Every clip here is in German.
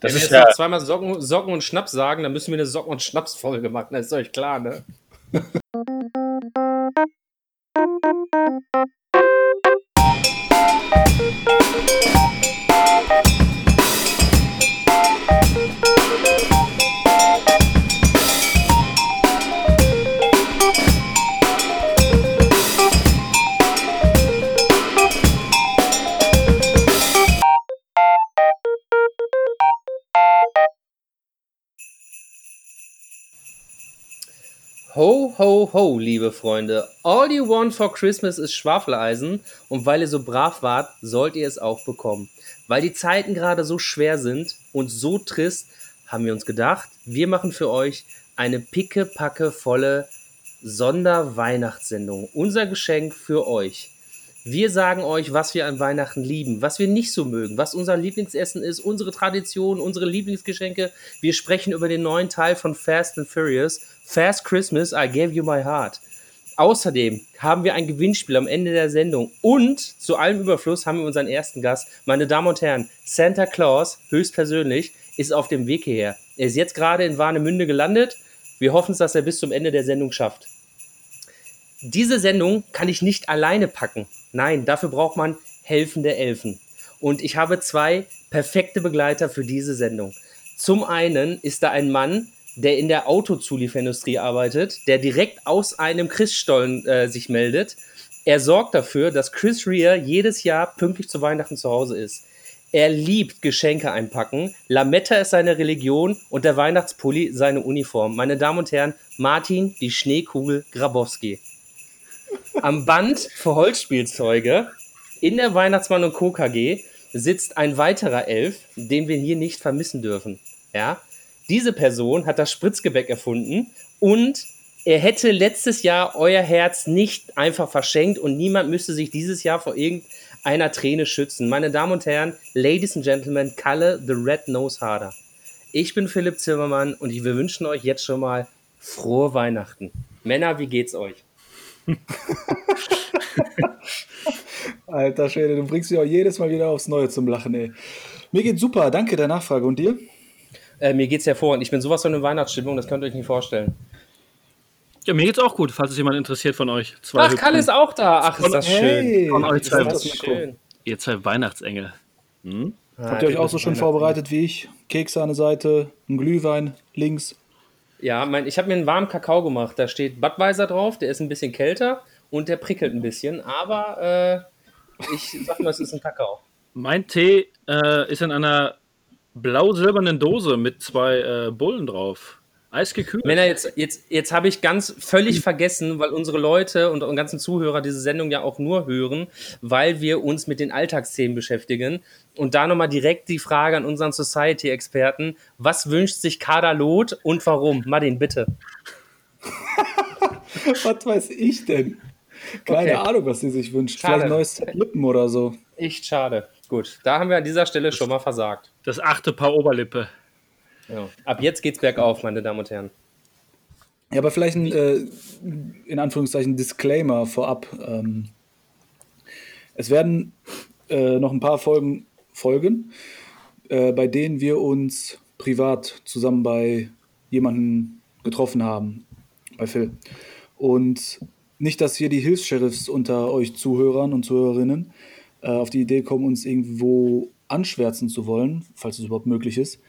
Das Wenn ist wir ja. jetzt noch zweimal Socken, Socken und Schnaps sagen, dann müssen wir eine Socken- und Schnaps-Folge machen. Das ist euch klar, ne? Ho, ho, ho, liebe Freunde. All you want for Christmas ist Schwafeleisen und weil ihr so brav wart, sollt ihr es auch bekommen. Weil die Zeiten gerade so schwer sind und so trist, haben wir uns gedacht, wir machen für euch eine picke-packe volle Sonderweihnachtssendung. Unser Geschenk für euch. Wir sagen euch, was wir an Weihnachten lieben, was wir nicht so mögen, was unser Lieblingsessen ist, unsere Tradition, unsere Lieblingsgeschenke. Wir sprechen über den neuen Teil von Fast and Furious, Fast Christmas, I Gave You My Heart. Außerdem haben wir ein Gewinnspiel am Ende der Sendung und zu allem Überfluss haben wir unseren ersten Gast. Meine Damen und Herren, Santa Claus, höchstpersönlich, ist auf dem Weg hierher. Er ist jetzt gerade in Warnemünde gelandet. Wir hoffen es, dass er bis zum Ende der Sendung schafft. Diese Sendung kann ich nicht alleine packen. Nein, dafür braucht man helfende Elfen. Und ich habe zwei perfekte Begleiter für diese Sendung. Zum einen ist da ein Mann, der in der Autozulieferindustrie arbeitet, der direkt aus einem Christstollen äh, sich meldet. Er sorgt dafür, dass Chris Rea jedes Jahr pünktlich zu Weihnachten zu Hause ist. Er liebt Geschenke einpacken. Lametta ist seine Religion und der Weihnachtspulli seine Uniform. Meine Damen und Herren, Martin, die Schneekugel Grabowski. Am Band für Holzspielzeuge in der Weihnachtsmann und Co. KG sitzt ein weiterer Elf, den wir hier nicht vermissen dürfen. Ja? Diese Person hat das Spritzgebäck erfunden und er hätte letztes Jahr euer Herz nicht einfach verschenkt und niemand müsste sich dieses Jahr vor irgendeiner Träne schützen. Meine Damen und Herren, Ladies and Gentlemen, Kalle the Red Nose Harder. Ich bin Philipp Zimmermann und wir wünschen euch jetzt schon mal frohe Weihnachten. Männer, wie geht's euch? Alter Schwede, du bringst mich auch jedes Mal wieder aufs Neue zum Lachen, ey. Mir geht's super, danke der Nachfrage. Und dir? Äh, mir geht's hervorragend. Ich bin sowas von in Weihnachtsstimmung, das könnt ihr euch nicht vorstellen. Ja, mir geht's auch gut, falls es jemand interessiert von euch. Zwei Ach, hübschen- Kalle ist auch da. Ach, ist das Hey, schön. Von euch zwei. Ist das schön. Ihr zwei Weihnachtsengel. Hm? Habt ihr euch auch so schon vorbereitet wie ich? Kekse an der Seite, ein Glühwein links. Ja, mein, ich habe mir einen warmen Kakao gemacht. Da steht Budweiser drauf, der ist ein bisschen kälter und der prickelt ein bisschen. Aber äh, ich sag mal, es ist ein Kakao. Mein Tee äh, ist in einer blau-silbernen Dose mit zwei äh, Bullen drauf. Eisgekühlt. Männer, jetzt, jetzt, jetzt habe ich ganz völlig vergessen, weil unsere Leute und unsere ganzen Zuhörer diese Sendung ja auch nur hören, weil wir uns mit den Alltagsthemen beschäftigen. Und da nochmal direkt die Frage an unseren Society-Experten: Was wünscht sich Kader Loth und warum? Martin, bitte. Was weiß ich denn? Keine Okay. Ahnung, was sie sich wünscht. Schade. Vielleicht ein neues Set Lippen oder so. Echt schade. Gut, da haben wir an dieser Stelle schon mal versagt. Das achte Paar Oberlippe. Ja. Ab jetzt geht's bergauf, meine Damen und Herren. Ja, aber vielleicht ein, äh, in Anführungszeichen, Disclaimer vorab. Ähm, es werden äh, noch ein paar Folgen folgen, äh, bei denen wir uns privat zusammen bei jemandem getroffen haben, bei Phil. Und nicht, dass hier die Hilfs-Sheriffs unter euch Zuhörern und Zuhörerinnen äh, auf die Idee kommen, uns irgendwo anschwärzen zu wollen, falls es überhaupt möglich ist.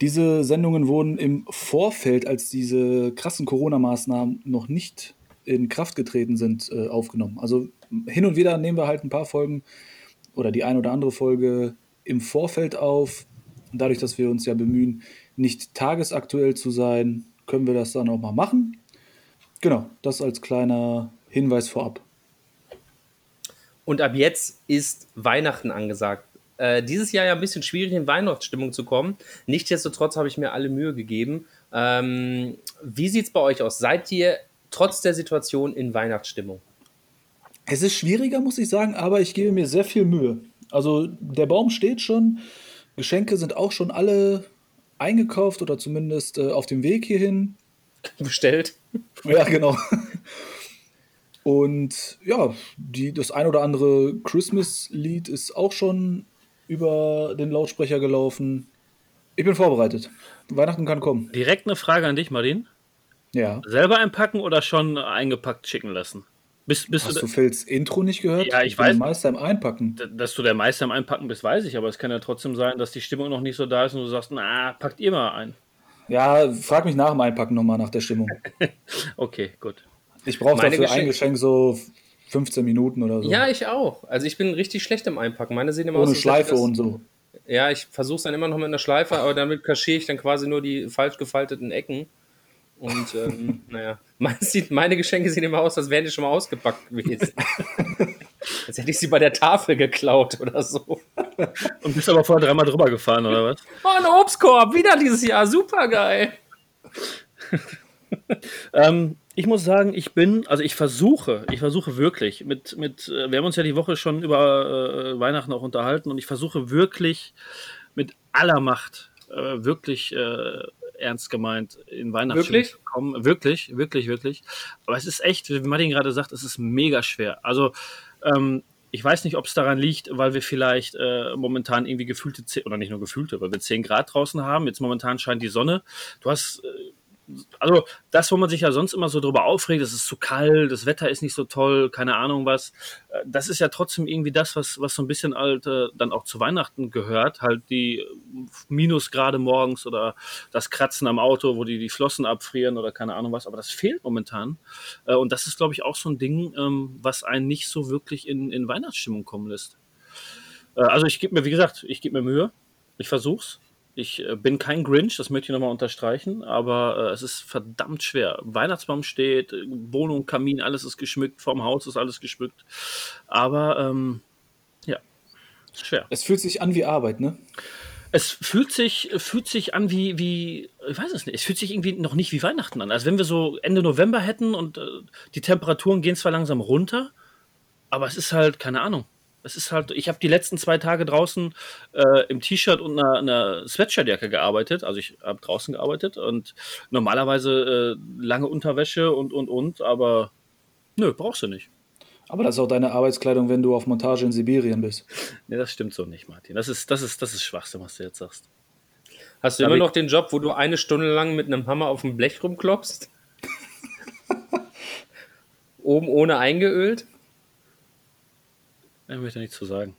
Diese Sendungen wurden im Vorfeld, als diese krassen Corona-Maßnahmen noch nicht in Kraft getreten sind, äh, aufgenommen. Also hin und wieder nehmen wir halt ein paar Folgen oder die ein oder andere Folge im Vorfeld auf. Dadurch, dass wir uns ja bemühen, nicht tagesaktuell zu sein, können wir das dann auch mal machen. Genau, das als kleiner Hinweis vorab. Und ab jetzt ist Weihnachten angesagt. Äh, dieses Jahr ja ein bisschen schwierig in Weihnachtsstimmung zu kommen. Nichtsdestotrotz habe ich mir alle Mühe gegeben. Ähm, wie sieht es bei euch aus? Seid ihr trotz der Situation in Weihnachtsstimmung? Es ist schwieriger, muss ich sagen, aber ich gebe mir sehr viel Mühe. Also der Baum steht schon, Geschenke sind auch schon alle eingekauft oder zumindest äh, auf dem Weg hierhin. Bestellt? Ja, genau. Und ja, die, das ein oder andere Christmas-Lied ist auch schon über den Lautsprecher gelaufen. Ich bin vorbereitet. Weihnachten kann kommen. Direkt eine Frage an dich, Martin. Ja. Selber einpacken oder schon eingepackt schicken lassen? Bist, bist Hast du, du Phils Intro nicht gehört? Ja, ich bin weiß. der Meister im Einpacken. dass du der Meister im Einpacken bist, weiß ich, aber es kann ja trotzdem sein, dass die Stimmung noch nicht so da ist und du sagst, na, packt ihr mal ein. Ja, frag mich nach dem Einpacken nochmal nach der Stimmung. Okay, gut. Ich brauche dafür ein Geschenk- Geschenk so 15 Minuten oder so. Ja, ich auch. Also ich bin richtig schlecht im Einpacken. Meine sehen immer aus, Ohne als hätte Schleife und so. Ja, ich versuche es dann immer noch mit einer Schleife, aber damit kaschiere ich dann quasi nur die falsch gefalteten Ecken. Und ähm, naja, meine, sieht, meine Geschenke sehen immer aus, als wären die schon mal ausgepackt gewesen. als hätte ich sie bei der Tafel geklaut oder so. Und bist aber vorher dreimal drüber gefahren, oder was? Oh, ein Obstkorb, wieder dieses Jahr, super geil. Ähm, ich muss sagen, ich bin, also ich versuche, ich versuche wirklich, mit, mit, äh, wir haben uns ja die Woche schon über äh, Weihnachten auch unterhalten und ich versuche wirklich mit aller Macht, äh, wirklich äh, ernst gemeint, in Weihnachten Wirklich? zu kommen. Wirklich, wirklich, wirklich. Aber es ist echt, wie Martin gerade sagt, es ist mega schwer. Also, ähm, ich weiß nicht, ob es daran liegt, weil wir vielleicht äh, momentan irgendwie gefühlte, 10, oder nicht nur gefühlte, weil wir 10 Grad draußen haben. Jetzt momentan scheint die Sonne. Du hast äh, also das, wo man sich ja sonst immer so drüber aufregt, es ist zu kalt, das Wetter ist nicht so toll, keine Ahnung was, äh, das ist ja trotzdem irgendwie das, was, was so ein bisschen halt äh, dann auch zu Weihnachten gehört, halt die äh, Minusgrade morgens oder das Kratzen am Auto, wo die die Flossen abfrieren oder keine Ahnung was, aber das fehlt momentan Äh, und das ist, glaube ich, auch so ein Ding, ähm, was einen nicht so wirklich in, in Weihnachtsstimmung kommen lässt. Äh, Also ich gebe mir, wie gesagt, ich gebe mir Mühe, ich versuch's. Ich äh, bin kein Grinch, das möchte ich nochmal unterstreichen, aber äh, es ist verdammt schwer. Weihnachtsbaum steht, Wohnung, Kamin, alles ist geschmückt, vorm Haus ist alles geschmückt. Aber ähm, ja, ist schwer. Es fühlt sich an wie Arbeit, ne? Es fühlt sich, fühlt sich an wie, wie, ich weiß es nicht, es fühlt sich irgendwie noch nicht wie Weihnachten an. Also wenn wir so Ende November hätten und äh, die Temperaturen gehen zwar langsam runter, aber es ist halt, keine Ahnung. Es ist halt, ich habe die letzten zwei Tage draußen äh, im T-Shirt und einer, einer Sweatshirtjacke gearbeitet. Also ich habe draußen gearbeitet und normalerweise äh, lange Unterwäsche und, und, und, aber nö, brauchst du nicht. Aber das ist auch deine Arbeitskleidung, wenn du auf Montage in Sibirien bist. Nee, das stimmt so nicht, Martin. Das ist, das ist, das ist Schwachsinn, was du jetzt sagst. Hast du Aber immer noch den Job, wo du eine Stunde lang mit einem Hammer auf dem Blech rumklopfst? Oben ohne eingeölt? Ich möchte nichts zu sagen.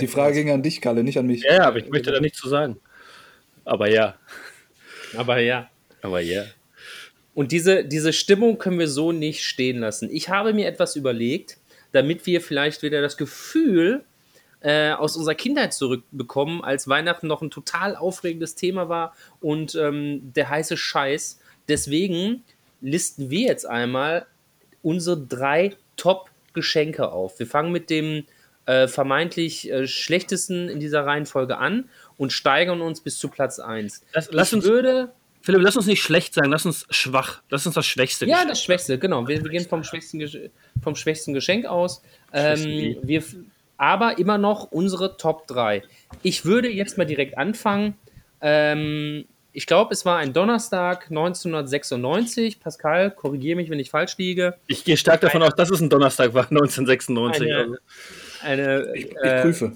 Die Frage ging an dich, Kalle, nicht an mich. Ja, aber ich möchte da nichts zu sagen. Aber ja, Aber ja. aber ja. Und diese, diese Stimmung können wir so nicht stehen lassen. Ich habe mir etwas überlegt, damit wir vielleicht wieder das Gefühl äh, aus unserer Kindheit zurückbekommen, als Weihnachten noch ein total aufregendes Thema war und ähm, der heiße Scheiß. Deswegen listen wir jetzt einmal unsere drei Top-Geschenke auf. Wir fangen mit dem äh, vermeintlich äh, schlechtesten in dieser Reihenfolge an und steigern uns bis zu Platz 1. Lass, lass uns, würde Philipp, lass uns nicht schlecht sagen, lass uns schwach. Lass uns das Schwächste Ja, Geschenk- das Schwächste, genau. Wir, wir gehen vom schwächsten, vom schwächsten Geschenk aus. Ähm, wir, aber immer noch unsere Top 3. Ich würde jetzt mal direkt anfangen. Ähm, ich glaube, es war ein Donnerstag 1996. Pascal, korrigiere mich, wenn ich falsch liege. Ich gehe stark davon aus, dass es ein Donnerstag war, 1996. Eine, Also, eine, Ich, ich äh, prüfe.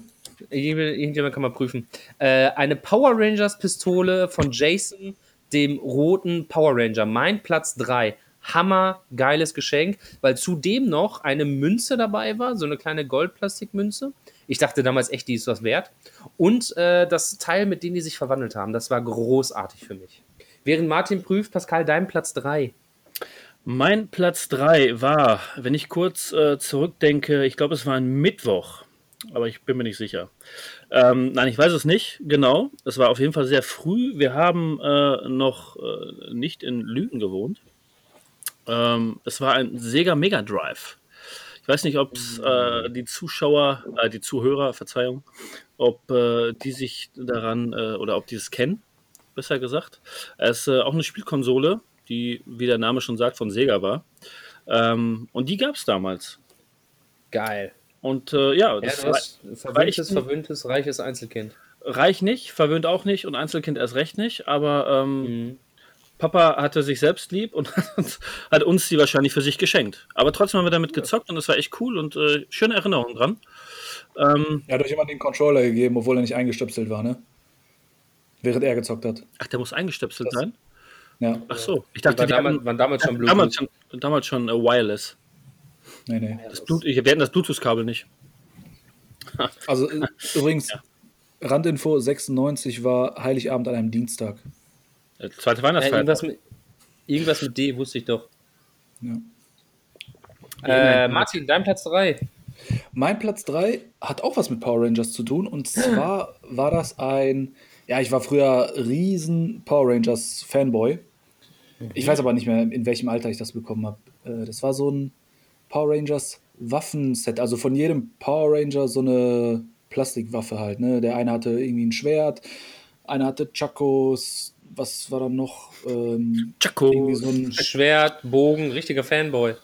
Irgendjemand kann mal prüfen. Äh, eine Power Rangers Pistole von Jason, dem roten Power Ranger. Mein Platz 3. Hammer, geiles Geschenk, weil zudem noch eine Münze dabei war, so eine kleine Goldplastikmünze. Ich dachte damals echt, die ist was wert. Und äh, das Teil, mit dem die sich verwandelt haben, das war großartig für mich. Während Martin prüft, Pascal, dein Platz 3. mein Platz 3 war, wenn ich kurz äh, zurückdenke, ich glaube, es war ein Mittwoch, aber ich bin mir nicht sicher. Ähm, nein, ich weiß es nicht genau. Es war auf jeden Fall sehr früh. Wir haben äh, noch äh, nicht in Lügen gewohnt. Ähm, es war ein Sega Mega Drive. Ich weiß nicht, ob äh, die Zuschauer, äh, die Zuhörer, Verzeihung, ob äh, die sich daran äh, oder ob die es kennen, besser gesagt. Es ist äh, auch eine Spielkonsole, die, wie der Name schon sagt, von Sega war. Ähm, und die gab es damals. Geil. Und äh, ja, Ja, das hast verwöhntes, verwöhntes, reiches Einzelkind. reich nicht, verwöhnt auch nicht und Einzelkind erst recht nicht, aber ähm, Mhm. Papa hatte sich selbst lieb und hat uns die wahrscheinlich für sich geschenkt. Aber trotzdem haben wir damit gezockt und das war echt cool und äh, schöne Erinnerungen dran. Ähm, Er hat euch immer den Controller gegeben, obwohl er nicht eingestöpselt war, ne? während er gezockt hat. Ach, der muss eingestöpselt Das- sein? Ja, Ach so, ich Die dachte, war die damals, hatten, waren damals schon Bluetooth. damals schon, damals schon äh, wireless. nee, nee. Das Blut, ich, wir hatten das Bluetooth-Kabel nicht. Also äh, übrigens, Randinfo 96 war Heiligabend an einem Dienstag. Äh, Zweite Ja, Weihnachtsfeier. irgendwas, mit, irgendwas mit D wusste ich doch. Ja. Äh, Martin, dein Platz 3. Mein Platz 3 hat auch was mit Power Rangers zu tun. Und zwar war das ein. Ja, ich war früher riesen Power Rangers Fanboy. Ich weiß aber nicht mehr, in welchem Alter ich das bekommen habe. Äh, das war so ein Power Rangers Waffenset. Also von jedem Power Ranger so eine Plastikwaffe halt. Ne? Der eine hatte irgendwie ein Schwert, einer hatte Chakos. Was war dann noch? Ähm, Chaco. irgendwie so ein Schwert, Bogen, richtiger Fanboy.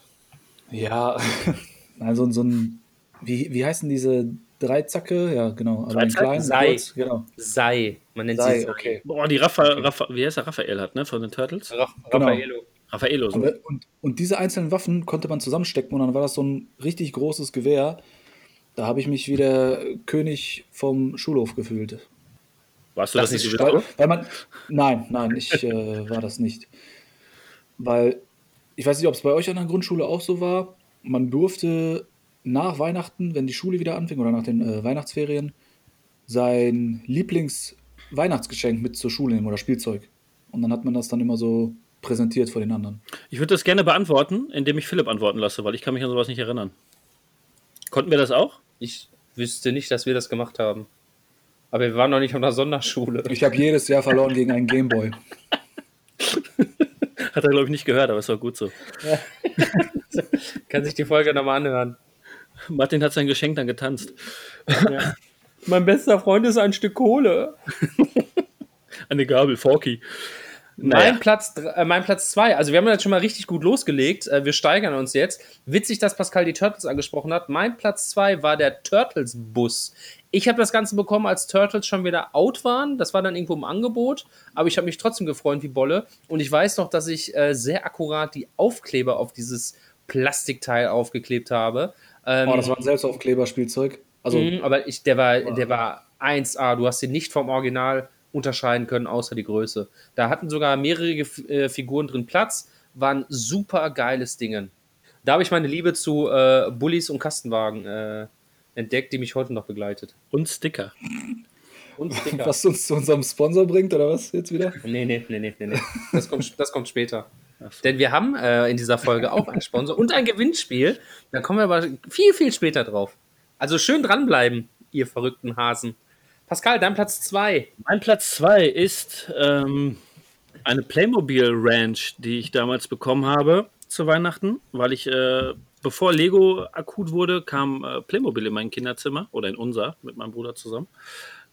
Ja, nein, so, ein- so ein, wie, wie heißen diese Dreizacke? Ja, genau. Also den Dreizack? kleinen, Sei. kurz, genau. Sei. Man nennt sie Sei, Sei. okay. Boah, die Raffa, Raffa, wie heißt er? Raphael hat, ne? Von den Turtles? Ra Genau. Raffaello. Raffaello. So. Und, und, und diese einzelnen Waffen konnte man zusammenstecken und dann war das so ein richtig großes Gewehr. Da habe ich mich wie der König vom Schulhof gefühlt. Warst du das, Das nicht ist so Weil, weil man, nein, nein, ich äh, war das nicht. Weil, ich weiß nicht, ob es bei euch an der Grundschule auch so war. Man durfte nach Weihnachten, wenn die Schule wieder anfing oder nach den äh, Weihnachtsferien, sein Lieblings-Weihnachtsgeschenk mit zur Schule nehmen oder Spielzeug. Und dann hat man das dann immer so präsentiert vor den anderen. Ich würde das gerne beantworten, indem ich Philipp antworten lasse, weil ich kann mich an sowas nicht erinnern. Konnten wir das auch? Ich wüsste nicht, dass wir das gemacht haben. Aber wir waren noch nicht auf einer Sonderschule. Ich habe jedes Jahr verloren gegen einen Gameboy. Hat er, glaube ich, nicht gehört, aber ist auch gut so. Kann sich die Folge nochmal anhören. Martin hat sein Geschenk dann getanzt. Mein bester Freund ist ein Stück Kohle. Eine Gabel, Forky. Mein Platz, äh, mein Platz zwei. Also wir haben jetzt schon mal richtig gut losgelegt. Äh, wir steigern uns jetzt. Witzig, dass Pascal die Turtles angesprochen hat. Mein Platz zwei war der Turtles-Bus. Ich habe das Ganze bekommen, als Turtles schon wieder out waren. Das war dann irgendwo im Angebot. Aber ich habe mich trotzdem gefreut wie Bolle. Und ich weiß noch, dass ich äh, sehr akkurat die Aufkleber auf dieses Plastikteil aufgeklebt habe. Ähm, Oh, das war ein Selbstaufkleberspielzeug. Also, Mhm, aber ich, der, war, der war 1A. Du hast ihn nicht vom Original unterscheiden können, außer die Größe. Da hatten sogar mehrere äh, Figuren drin Platz. War ein super geiles Ding. Da habe ich meine Liebe zu äh, Bullies und Kastenwagen äh, entdeckt, die mich heute noch begleitet. Und Sticker. Und Sticker. was uns zu unserem Sponsor bringt, oder was jetzt wieder? Nee, nee, nee, nee, nee, nee. Das kommt, das kommt später. Denn wir haben äh, in dieser Folge auch einen Sponsor und ein Gewinnspiel. Da kommen wir aber viel, viel später drauf. Also schön dranbleiben, ihr verrückten Hasen. Pascal, dein Platz 2. Mein Platz 2 ist ähm, eine Playmobil Ranch, die ich damals bekommen habe zu Weihnachten, weil ich, äh, bevor Lego akut wurde, kam äh, Playmobil in mein Kinderzimmer oder in unser mit meinem Bruder zusammen.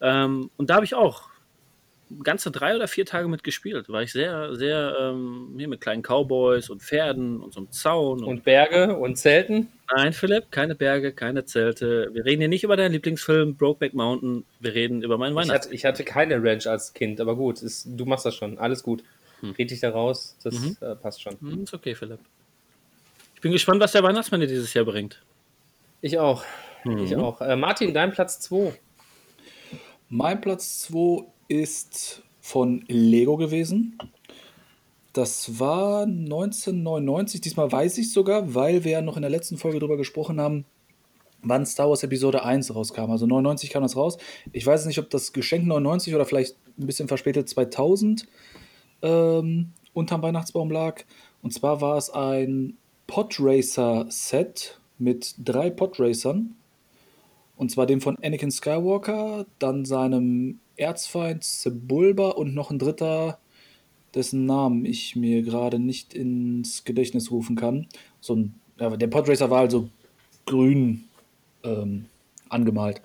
Ähm, und da habe ich auch ganze drei oder vier Tage mit gespielt. War ich sehr, sehr ähm, hier mit kleinen Cowboys und Pferden und so einem Zaun. Und, Und Berge und Zelten. Nein, Philipp, keine Berge, keine Zelte. Wir reden hier nicht über deinen Lieblingsfilm Brokeback Mountain. Wir reden über meinen Ich Weihnachts. hatte, ich hatte keine Ranch als Kind, aber gut, ist, du machst das schon. Alles gut. Red dich da raus, das äh, passt schon. Hm, ist okay, Philipp. Ich bin gespannt, was der Weihnachtsmann dir dieses Jahr bringt. Ich auch. Ich auch. Äh, Martin, dein Platz 2. Mein Platz 2 ist von Lego gewesen. Das war 1999. Diesmal weiß ich sogar, weil wir ja noch in der letzten Folge darüber gesprochen haben, wann Star Wars Episode 1 rauskam. Also 99 kam das raus. Ich weiß nicht, ob das Geschenk 99 oder vielleicht ein bisschen verspätet 2000 ähm, unterm Weihnachtsbaum lag. Und zwar war es ein Podracer-Set mit drei Podracern. Und zwar dem von Anakin Skywalker, dann seinem Erzfeind Sebulba und noch ein dritter, dessen Namen ich mir gerade nicht ins Gedächtnis rufen kann. So ein, der Podracer war also grün ähm, angemalt.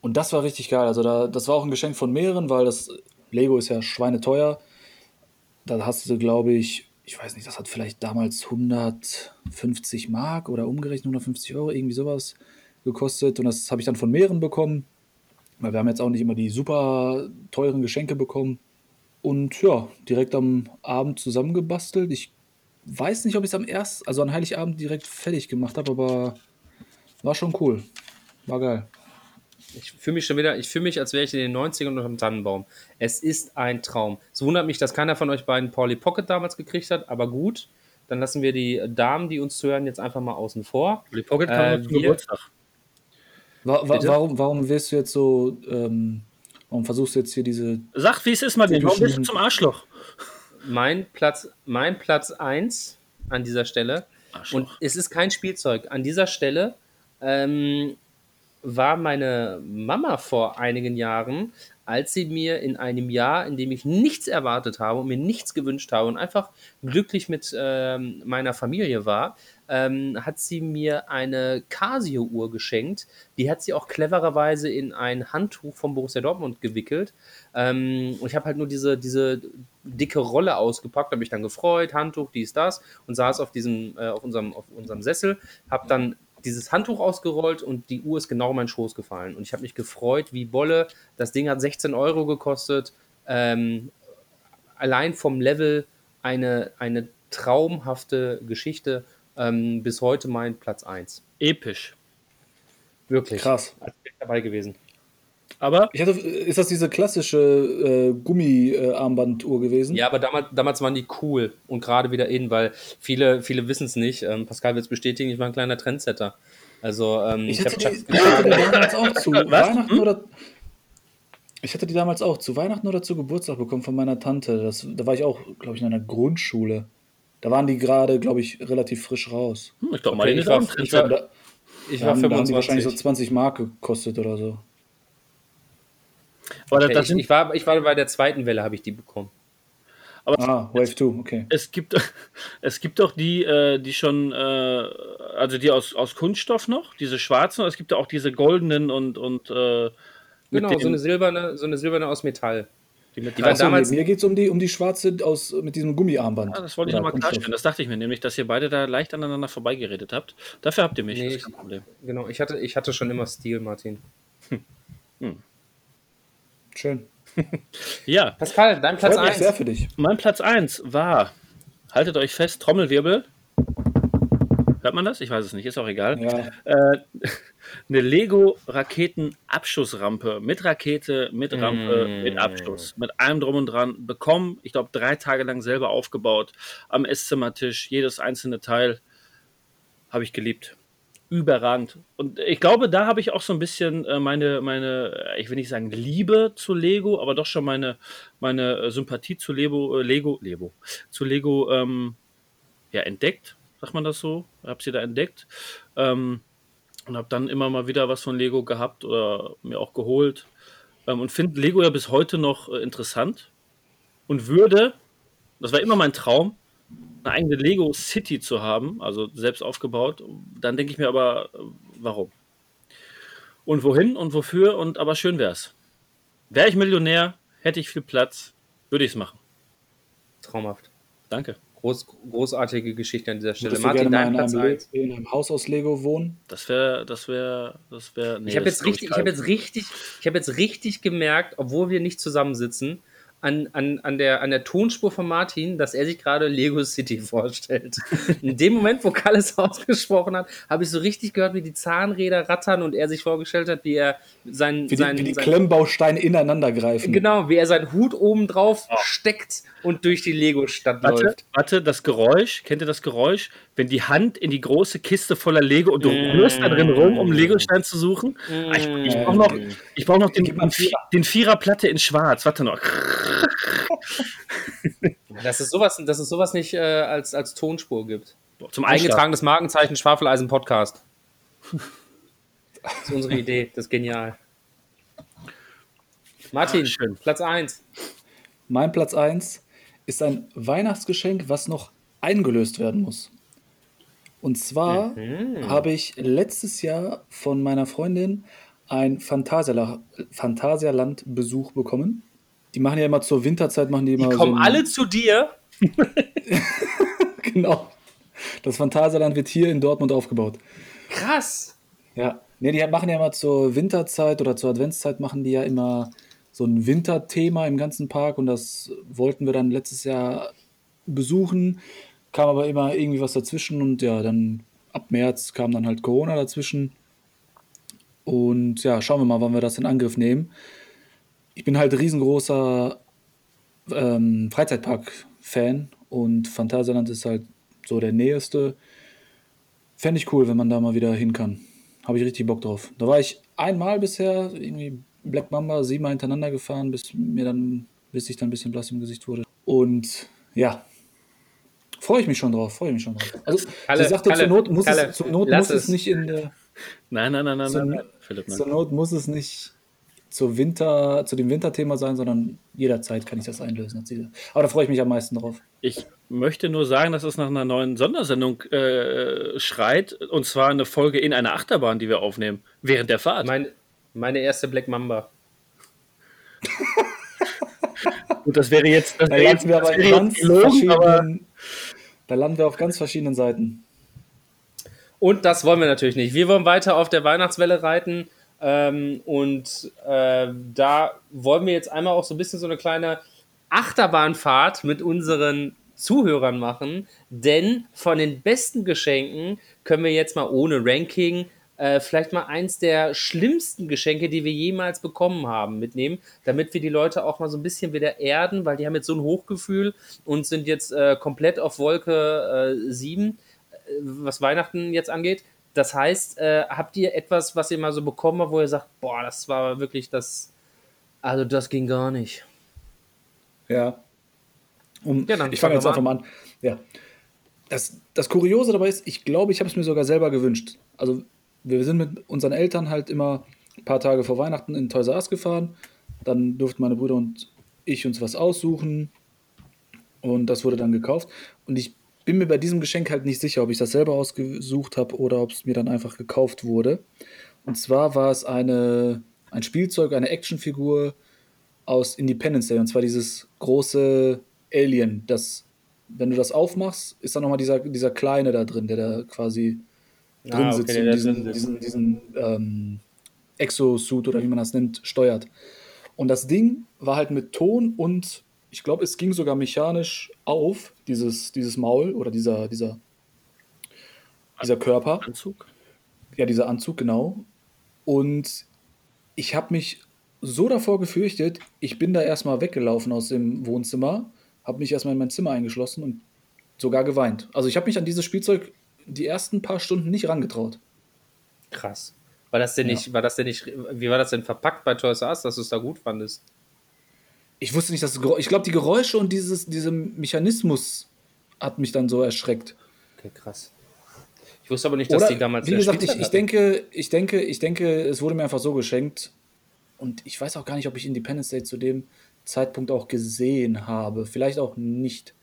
Und das war richtig geil. Also da, das war auch ein Geschenk von mehreren, weil das Lego ist ja schweineteuer. Da hast du, glaube ich, ich weiß nicht, das hat vielleicht damals 150 Mark oder umgerechnet 150 Euro, irgendwie sowas gekostet. Und das habe ich dann von mehreren bekommen. Weil wir haben jetzt auch nicht immer die super teuren Geschenke bekommen. Und ja, direkt am Abend zusammengebastelt. Ich weiß nicht, ob ich es am ersten, also an Heiligabend direkt fertig gemacht habe, aber war schon cool. War geil. Ich fühle mich schon wieder, ich fühle mich, als wäre ich in den 90ern unter dem Tannenbaum. Es ist ein Traum. Es wundert mich, dass keiner von euch beiden Polly Pocket damals gekriegt hat, aber gut. Dann lassen wir die Damen, die uns zuhören, jetzt einfach mal außen vor. Polly Pocket kam Äh, zum Geburtstag. Wa warum, warum wirst du jetzt so, ähm, warum versuchst du jetzt hier diese, Sag, wie es ist, Martin. Warum bist du zum Arschloch? Mein Platz, mein Platz 1 an dieser Stelle. Arschloch. Und es ist kein Spielzeug. An dieser Stelle ähm, war meine Mama vor einigen Jahren, als sie mir in einem Jahr, in dem ich nichts erwartet habe und mir nichts gewünscht habe und einfach glücklich mit ähm, meiner Familie war, ähm, hat sie mir eine Casio-Uhr geschenkt. Die hat sie auch clevererweise in ein Handtuch vom Borussia Dortmund gewickelt. Ähm, und ich habe halt nur diese, diese dicke Rolle ausgepackt, habe mich dann gefreut, Handtuch, dies, das und saß auf diesem, äh, auf unserem, auf unserem Sessel, habe dann dieses Handtuch ausgerollt und die Uhr ist genau in meinen Schoß gefallen. Und ich habe mich gefreut wie Bolle. Das Ding hat 16 Euro gekostet. Ähm, allein vom Level eine, eine traumhafte Geschichte. Ähm, bis heute mein Platz 1. Episch. Wirklich. krass. Als wäre ich dabei gewesen. Aber Ich hatte, ist das diese klassische äh, Gummi-Armbanduhr gewesen? Ja, aber damals, damals waren die cool und gerade wieder in, weil viele, viele wissen es nicht. Ähm, Pascal wird es bestätigen, ich war ein kleiner Trendsetter. Also, ähm, Ich ich, hatte, die, ich hatte die damals auch zu Was? Weihnachten oder. Ich hatte die damals auch zu Weihnachten oder zu Geburtstag bekommen von meiner Tante. Das, da war ich auch, glaube ich, in einer Grundschule. Da waren die gerade, glaube ich, relativ frisch raus. hm, ich glaube, Okay, Martin ich war- auch ein ich war- Da, ich da war haben, da haben die 25. wahrscheinlich so 20 Mark gekostet oder so. Aber Okay, das ich, sind, ich, war, ich war bei der zweiten Welle, habe ich die bekommen. Ah, Wave 2, okay. es gibt, es gibt doch die, äh, die schon, äh, also die aus, aus Kunststoff noch, diese schwarzen, es gibt ja auch diese goldenen und, und äh, Genau, dem- so eine silberne, so eine silberne aus Metall. die mit die waren Achso, damals- mir geht es um die, um die schwarze aus, mit diesem Gummiarmband. Ah, das wollte ich nochmal klarstellen. Das dachte ich mir nämlich, dass ihr beide da leicht aneinander vorbeigeredet habt. Dafür habt ihr mich, Nee, das ich- ist kein Problem. Genau, ich hatte, ich hatte schon immer Stil, Martin. Schön. Pascal, Ja, dein Platz Freut mich 1. sehr für dich. mein Platz 1 war, haltet euch fest, Trommelwirbel. Hört man das? Ich weiß es nicht, ist auch egal. Ja, Äh, eine Lego Raketen-Abschussrampe mit Rakete, mit Rampe, Mm. mit Abschuss, mit allem drum und dran bekommen. Ich glaube, drei Tage lang selber aufgebaut, am Esszimmertisch, jedes einzelne Teil habe ich geliebt. Überragend. Und ich glaube, da habe ich auch so ein bisschen äh, meine, meine, äh, ich will nicht sagen Liebe zu Lego, aber doch schon meine, meine äh, Sympathie zu Lego, Lego, Lego, zu Lego ähm, ja, entdeckt, sagt man das so? Habe sie da entdeckt. Ähm, und habe dann immer mal wieder was von Lego gehabt oder mir auch geholt. Ähm, und finde Lego ja bis heute noch interessant. Und würde, das war immer mein Traum, eine eigene Lego City zu haben, also selbst aufgebaut. Dann denke ich mir aber, äh, warum? Und wohin und wofür und aber schön wär's. Wäre ich Millionär, hätte ich viel Platz, würde ich es machen. Traumhaft. Danke. Groß, großartige Geschichte an dieser Stelle. würdest du Martin, dein in Platz einem, Le 1. in einem Haus aus Lego wohnen? Das wäre, das wäre, das wäre. Nee, Ich habe jetzt richtig, ich habe jetzt richtig, ich habe jetzt richtig gemerkt, obwohl wir nicht zusammensitzen, an, an, an, der, an der Tonspur von Martin, dass er sich gerade Lego City vorstellt. In dem Moment, wo Kalle es ausgesprochen hat, habe ich so richtig gehört, wie die Zahnräder rattern und er sich vorgestellt hat, wie er sein, Wie die, sein, wie die Klemmbausteine ineinander greifen. genau, wie er seinen Hut oben drauf steckt und durch die Lego-Stadt Warte, läuft. warte, das Geräusch, kennt ihr das Geräusch? Wenn die Hand in die große Kiste voller Lego und du rührst da drin rum, um Legostein zu suchen. Ah, ich ich brauche noch, ich brauch noch einen den, den Viererplatte in schwarz. Warte noch. Dass es sowas, dass es sowas nicht äh, als, als Tonspur gibt. Zum Eingetragen. Eingetragenes Markenzeichen Schwafeleisen Podcast. Das ist unsere Idee, das ist genial. Martin, Ah, schön. Platz 1. Mein Platz 1 ist ein Weihnachtsgeschenk, was noch eingelöst werden muss. Und zwar Mhm. habe ich letztes Jahr von meiner Freundin ein Phantasiala Phantasialand-Besuch bekommen. Die machen ja immer zur Winterzeit, machen die Die immer so kommen ein- alle zu dir. Genau. Das Phantasialand wird hier in Dortmund aufgebaut. Krass. Ja. Nee, die machen ja immer zur Winterzeit oder zur Adventszeit machen die ja immer so ein Winterthema im ganzen Park und das wollten wir dann letztes Jahr besuchen, kam aber immer irgendwie was dazwischen und ja, dann ab März kam dann halt Corona dazwischen. Und ja, schauen wir mal, wann wir das in Angriff nehmen. Ich bin halt riesengroßer ähm, Freizeitpark-Fan und Phantasialand ist halt so der näheste. Fände ich cool, wenn man da mal wieder hin kann. Habe ich richtig Bock drauf. Da war ich einmal bisher, irgendwie Black Mamba siebenmal hintereinander gefahren, bis mir dann, bis ich dann ein bisschen blass im Gesicht wurde. Und ja, freue ich mich schon drauf, freue ich mich schon drauf. Also, Kalle, sie sagte, Kalle, zur Not muss, Kalle, es, zur Not muss es es. nicht in der, Nein, nein, nein, nein, zur, nein, nein. Philipp, nein. zur Not muss es nicht zur Winter, zu dem Winterthema sein, sondern jederzeit kann ich das einlösen. Aber da freue ich mich am meisten drauf. Ich möchte nur sagen, dass es nach einer neuen Sondersendung äh, schreit. Und zwar eine Folge in einer Achterbahn, die wir aufnehmen. Während der Fahrt. Mein, meine erste Black Mamba. Gut, das wäre jetzt. Das Da wäre jetzt, wir aber ganz gelogen, aber da landen wir auf ganz verschiedenen Seiten. Und das wollen wir natürlich nicht. Wir wollen weiter auf der Weihnachtswelle reiten. Ähm, und äh, da wollen wir jetzt einmal auch so ein bisschen so eine kleine Achterbahnfahrt mit unseren Zuhörern machen. Denn von den besten Geschenken können wir jetzt mal ohne Ranking äh, vielleicht mal eins der schlimmsten Geschenke, die wir jemals bekommen haben, mitnehmen, damit wir die Leute auch mal so ein bisschen wieder erden, weil die haben jetzt so ein Hochgefühl und sind jetzt äh, komplett auf Wolke äh, 7 was Weihnachten jetzt angeht. Das heißt, äh, habt ihr etwas, was ihr mal so bekommen habt, wo ihr sagt, boah, das war wirklich das, also das ging gar nicht. Ja. Um, Ja, ich fange fang jetzt einfach mal mal an. Ja. Das, das Kuriose dabei ist, ich glaube, ich habe es mir sogar selber gewünscht. Also, wir sind mit unseren Eltern halt immer ein paar Tage vor Weihnachten in Toys R Us gefahren. Dann durften meine Brüder und ich uns was aussuchen. Und das wurde dann gekauft. Und ich bin mir bei diesem Geschenk halt nicht sicher, ob ich das selber ausgesucht habe oder ob es mir dann einfach gekauft wurde. Und zwar war es eine, ein Spielzeug, eine Actionfigur aus Independence Day. Und zwar dieses große Alien, das, wenn du das aufmachst, ist dann nochmal dieser, dieser kleine da drin, der da quasi drin Ah, okay, sitzt der und diesen, drin diesen, diesen ähm, Exosuit oder wie man das nennt, steuert. Und das Ding war halt mit Ton und ich glaube, es ging sogar mechanisch auf, dieses, dieses Maul oder dieser, dieser, dieser Körper. Anzug. Ja, dieser Anzug, genau. Und ich habe mich so davor gefürchtet, ich bin da erstmal weggelaufen aus dem Wohnzimmer, habe mich erstmal in mein Zimmer eingeschlossen und sogar geweint. Also ich habe mich an dieses Spielzeug die ersten paar Stunden nicht rangetraut. Krass. War das denn Ja. nicht, war das denn nicht, wie war das denn verpackt bei Toys R Us, dass du es da gut fandest? Ich wusste nicht, dass es Geräusch, ich glaube, die Geräusche und dieses, dieser Mechanismus hat mich dann so erschreckt. Okay, krass. Ich wusste aber nicht, dass Oder, die damals wie gesagt, ich, ich, hatten. denke, ich denke, ich denke, es wurde mir einfach so geschenkt. Und ich weiß auch gar nicht, ob ich Independence Day zu dem Zeitpunkt auch gesehen habe. Vielleicht auch nicht.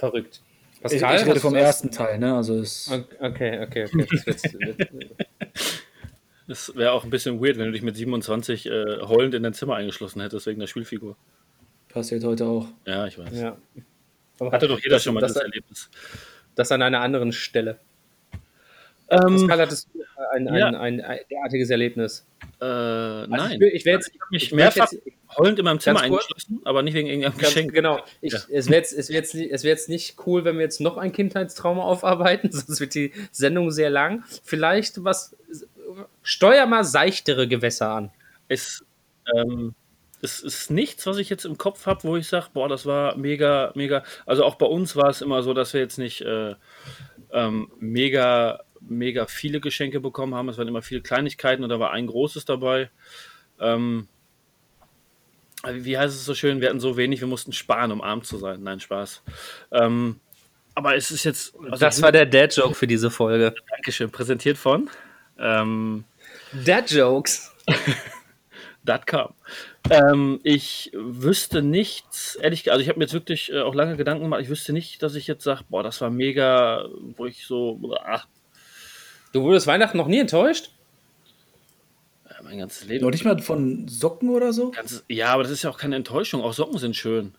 Verrückt. Ich, Pascal, ich rede hast vom du ersten Teil, ne? Also es, Okay, okay, okay. Das wird, Das wäre auch ein bisschen weird, wenn du dich mit 27 äh, heulend in dein Zimmer eingeschlossen hättest wegen der Spielfigur. passiert heute auch. Ja, ich weiß. ja. Hatte doch jeder das, schon mal das, das Erlebnis. das an einer anderen Stelle. Ähm, Pascal, hattest du ein, ein, ja. ein, ein derartiges Erlebnis? äh, Also nein. Ich, ich werde jetzt, Ich habe mich ich mehrfach jetzt, heulend in meinem Zimmer eingeschlossen, aber nicht wegen irgendeinem Ganz, Geschenk. Genau. Ich, Ja. Es wäre jetzt, es wär jetzt, es wär jetzt nicht cool, wenn wir jetzt noch ein Kindheitstrauma aufarbeiten, sonst wird die Sendung sehr lang. Vielleicht was. Steuer mal seichtere Gewässer an. Es, ähm, es ist nichts, was ich jetzt im Kopf habe, wo ich sage, boah, das war mega, mega. Also auch bei uns war es immer so, dass wir jetzt nicht äh, ähm, mega, mega viele Geschenke bekommen haben. Es waren immer viele Kleinigkeiten und da war ein großes dabei. Ähm, wie heißt es so schön? Wir hatten so wenig, wir mussten sparen, um arm zu sein. Nein, Spaß. Ähm, aber es ist jetzt. Also das war der Dad-Joke für diese Folge. Dankeschön. Präsentiert von. Ähm, Dad-Jokes. .com. Ähm, ich wüsste nichts, ehrlich gesagt, also ich habe mir jetzt wirklich äh, auch lange Gedanken gemacht, ich wüsste nicht, dass ich jetzt sage, boah, das war mega, wo ich so, ach, Du wurdest Weihnachten noch nie enttäuscht? mein ganzes Leben. Noch nicht mal von Socken oder so? Ganzes, ja, aber das ist ja auch keine Enttäuschung, auch Socken sind schön.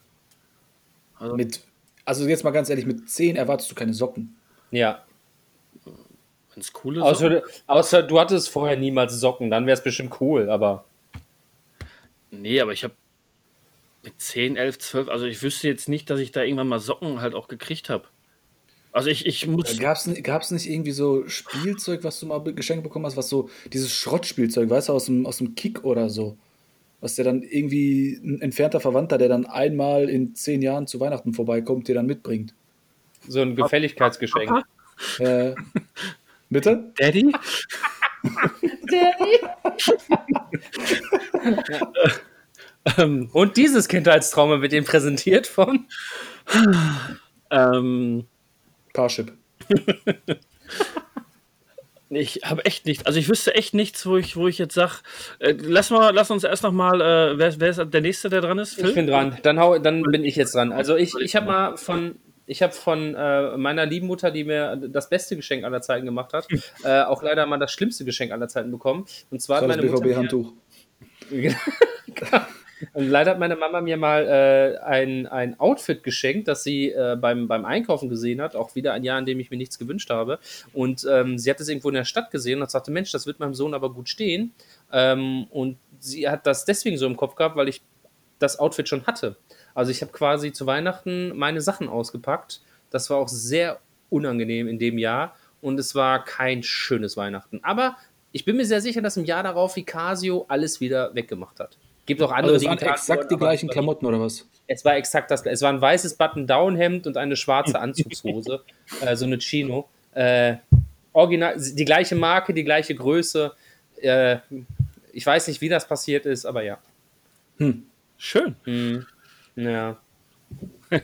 Also, Mit, also jetzt mal ganz ehrlich, mit 10 erwartest du keine Socken. Ja. Wenn es cool ist. Außer, außer du hattest vorher niemals Socken, dann wäre es bestimmt cool, aber. nee, aber ich habe mit 10, 11, 12, also ich wüsste jetzt nicht, dass ich da irgendwann mal Socken halt auch gekriegt habe. Also ich, ich muss. Gab es nicht irgendwie so Spielzeug, was du mal geschenkt bekommen hast, was so, dieses Schrottspielzeug, weißt du, aus dem, aus dem Kick oder so? Was der dann irgendwie ein entfernter Verwandter, der dann einmal in zehn Jahren zu Weihnachten vorbeikommt, dir dann mitbringt. So ein Gefälligkeitsgeschenk. Äh, bitte? Daddy? Daddy? ähm, Und dieses Kindheitstrauma wird ihm präsentiert von ähm, Parship. Ich habe echt nichts. Also ich wüsste echt nichts, wo ich, wo ich jetzt sage, äh, lass, mal, lass uns erst noch mal, äh, wer, wer ist der Nächste, der dran ist? Phil? Ich bin dran. Dann, hau, dann bin ich jetzt dran. Also ich, ich habe mal von, ich habe von äh, meiner lieben Mutter, die mir das beste Geschenk aller Zeiten gemacht hat, äh, auch leider mal das schlimmste Geschenk aller Zeiten bekommen. Und zwar das hat meine BVB-Handtuch. Und leider hat meine Mama mir mal äh, ein, ein Outfit geschenkt, das sie äh, beim, beim Einkaufen gesehen hat. Auch wieder ein Jahr, in dem ich mir nichts gewünscht habe. Und ähm, sie hat es irgendwo in der Stadt gesehen und sagte: Mensch, das wird meinem Sohn aber gut stehen. Ähm, und sie hat das deswegen so im Kopf gehabt, weil ich das Outfit schon hatte. Also ich habe quasi zu Weihnachten meine Sachen ausgepackt. Das war auch sehr unangenehm in dem Jahr und es war kein schönes Weihnachten. Aber ich bin mir sehr sicher, dass im Jahr darauf Vicasio alles wieder weggemacht hat. Gibt auch andere also es waren exakt die gleichen Klamotten oder was? Es war exakt das. Es war ein weißes Button-Down-Hemd und eine schwarze Anzugshose, äh, so eine Chino. Äh, original, die gleiche Marke, die gleiche Größe. Äh, ich weiß nicht, wie das passiert ist, aber ja. Hm. Schön. Hm. Ja.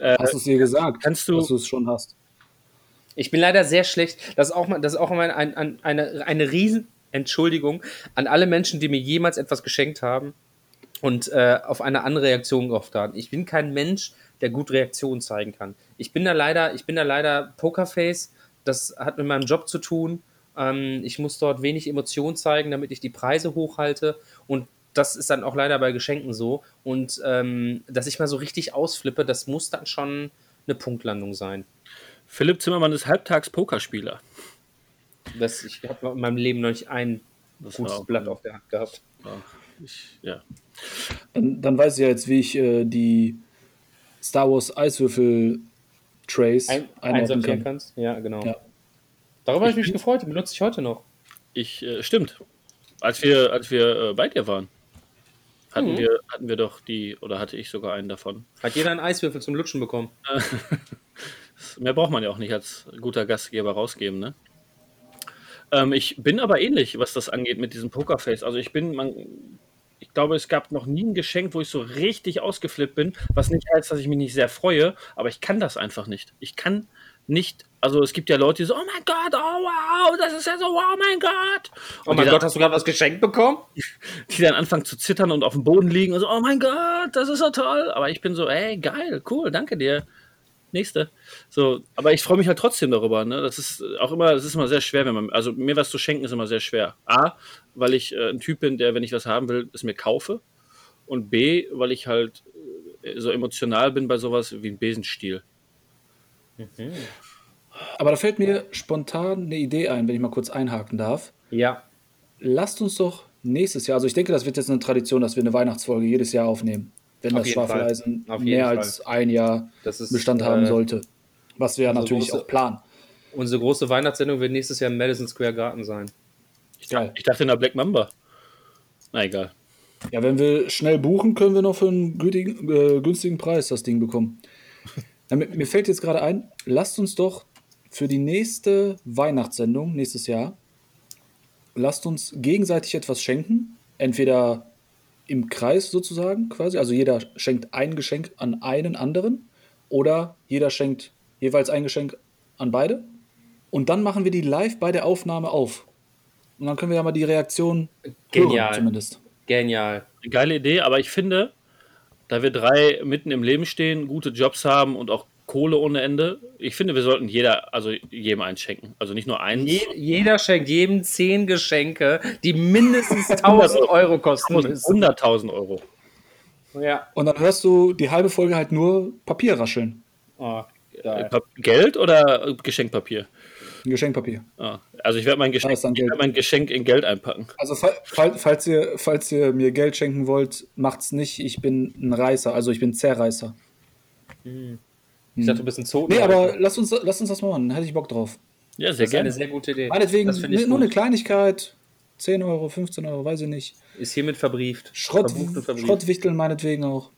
hast du es dir gesagt, kannst du, dass du es schon hast? Ich bin leider sehr schlecht. Das ist auch, mal, das ist auch mal ein, ein, eine, eine riesen Entschuldigung an alle Menschen, die mir jemals etwas geschenkt haben und äh, auf eine andere Reaktion gehofft haben. Ich bin kein Mensch, der gut Reaktionen zeigen kann. Ich bin da leider, ich bin da leider Pokerface. Das hat mit meinem Job zu tun. Ähm, ich muss dort wenig Emotionen zeigen, damit ich die Preise hochhalte. Und das ist dann auch leider bei Geschenken so. Und ähm, dass ich mal so richtig ausflippe, das muss dann schon eine Punktlandung sein. Philipp Zimmermann ist Halbtags-Pokerspieler. Das, ich habe in meinem Leben noch nicht ein das gutes Blatt auf der Hand gehabt. Ich, ja. Dann, dann, weiß ich ja jetzt, wie ich äh, die Star Wars Eiswürfel Trays ein, einordnen kann. kannst. Ja, genau. Ja. Darüber habe ich mich gefreut, die benutze ich heute noch. Ich, äh, stimmt. Als wir, als wir äh, bei dir waren, hatten, mhm. wir, hatten wir doch die, oder hatte ich sogar einen davon. Hat jeder einen Eiswürfel zum Lutschen bekommen? Mehr braucht man ja auch nicht als guter Gastgeber rausgeben, ne? Ähm, ich bin aber ähnlich, was das angeht mit diesem Pokerface. Also ich bin, man, ich glaube, es gab noch nie ein Geschenk, wo ich so richtig ausgeflippt bin, was nicht heißt, dass ich mich nicht sehr freue, aber ich kann das einfach nicht. Ich kann nicht, also es gibt ja Leute, die so, oh mein Gott, oh wow, das ist ja so, oh mein Gott. Und oh mein Gott, hast du gerade was geschenkt bekommen? Die dann anfangen zu zittern und auf dem Boden liegen und so, oh mein Gott, das ist so toll. Aber ich bin so, ey, geil, cool, danke dir nächste. So, aber ich freue mich halt trotzdem darüber. Ne? Das ist auch immer, das ist immer sehr schwer, wenn man, also mir was zu schenken ist immer sehr schwer. A, weil ich äh, ein Typ bin, der, wenn ich was haben will, es mir kaufe. Und B, weil ich halt äh, so emotional bin bei sowas wie ein Besenstiel. Mhm. Aber da fällt mir spontan eine Idee ein, wenn ich mal kurz einhaken darf. Ja. Lasst uns doch nächstes Jahr, also ich denke, das wird jetzt eine Tradition, dass wir eine Weihnachtsfolge jedes Jahr aufnehmen wenn Auf das Schwafeleisen mehr Fall. als ein Jahr ist, Bestand haben äh, sollte. Was wir ja natürlich große, auch planen. Unsere große Weihnachtssendung wird nächstes Jahr im Madison Square Garden sein. Ich, dachte, ich dachte in der Black Mamba. Na egal. Ja, wenn wir schnell buchen, können wir noch für einen günstigen, äh, günstigen Preis das Ding bekommen. Ja, mir, mir fällt jetzt gerade ein, lasst uns doch für die nächste Weihnachtssendung, nächstes Jahr, lasst uns gegenseitig etwas schenken. Entweder im Kreis sozusagen quasi. Also jeder schenkt ein Geschenk an einen anderen oder jeder schenkt jeweils ein Geschenk an beide. Und dann machen wir die live bei der Aufnahme auf. Und dann können wir ja mal die Reaktion Genial. hören, zumindest. Genial. Geile Idee, aber ich finde, da wir drei mitten im Leben stehen, gute Jobs haben und auch Kohle ohne Ende. Ich finde, wir sollten jeder, also jedem eins schenken. Also nicht nur eins. Je, jeder schenkt jedem zehn Geschenke, die mindestens 1000 Euro kosten. 100.000 Euro. Ja. Und dann hörst du die halbe Folge halt nur Papier rascheln. Oh, Geld oder Geschenkpapier? Geschenkpapier. Ah, also ich werde mein, Geschenk, werd mein Geschenk in Geld einpacken. Also fall, falls, ihr, falls ihr mir Geld schenken wollt, macht's nicht. Ich bin ein Reißer, also ich bin Zerreißer. Hm. Ich dachte, du bist ein Zoo. Nee, aber lass uns, lass uns das mal machen. Hätte ich Bock drauf. Ja, sehr das ist eine gerne. sehr gute Idee. Meinetwegen Das finde ich nur gut. eine Kleinigkeit. 10 Euro, 15 Euro, weiß ich nicht. Ist hiermit verbrieft. Schrott, Verbucht und verbrieft. Schrottwichteln meinetwegen auch.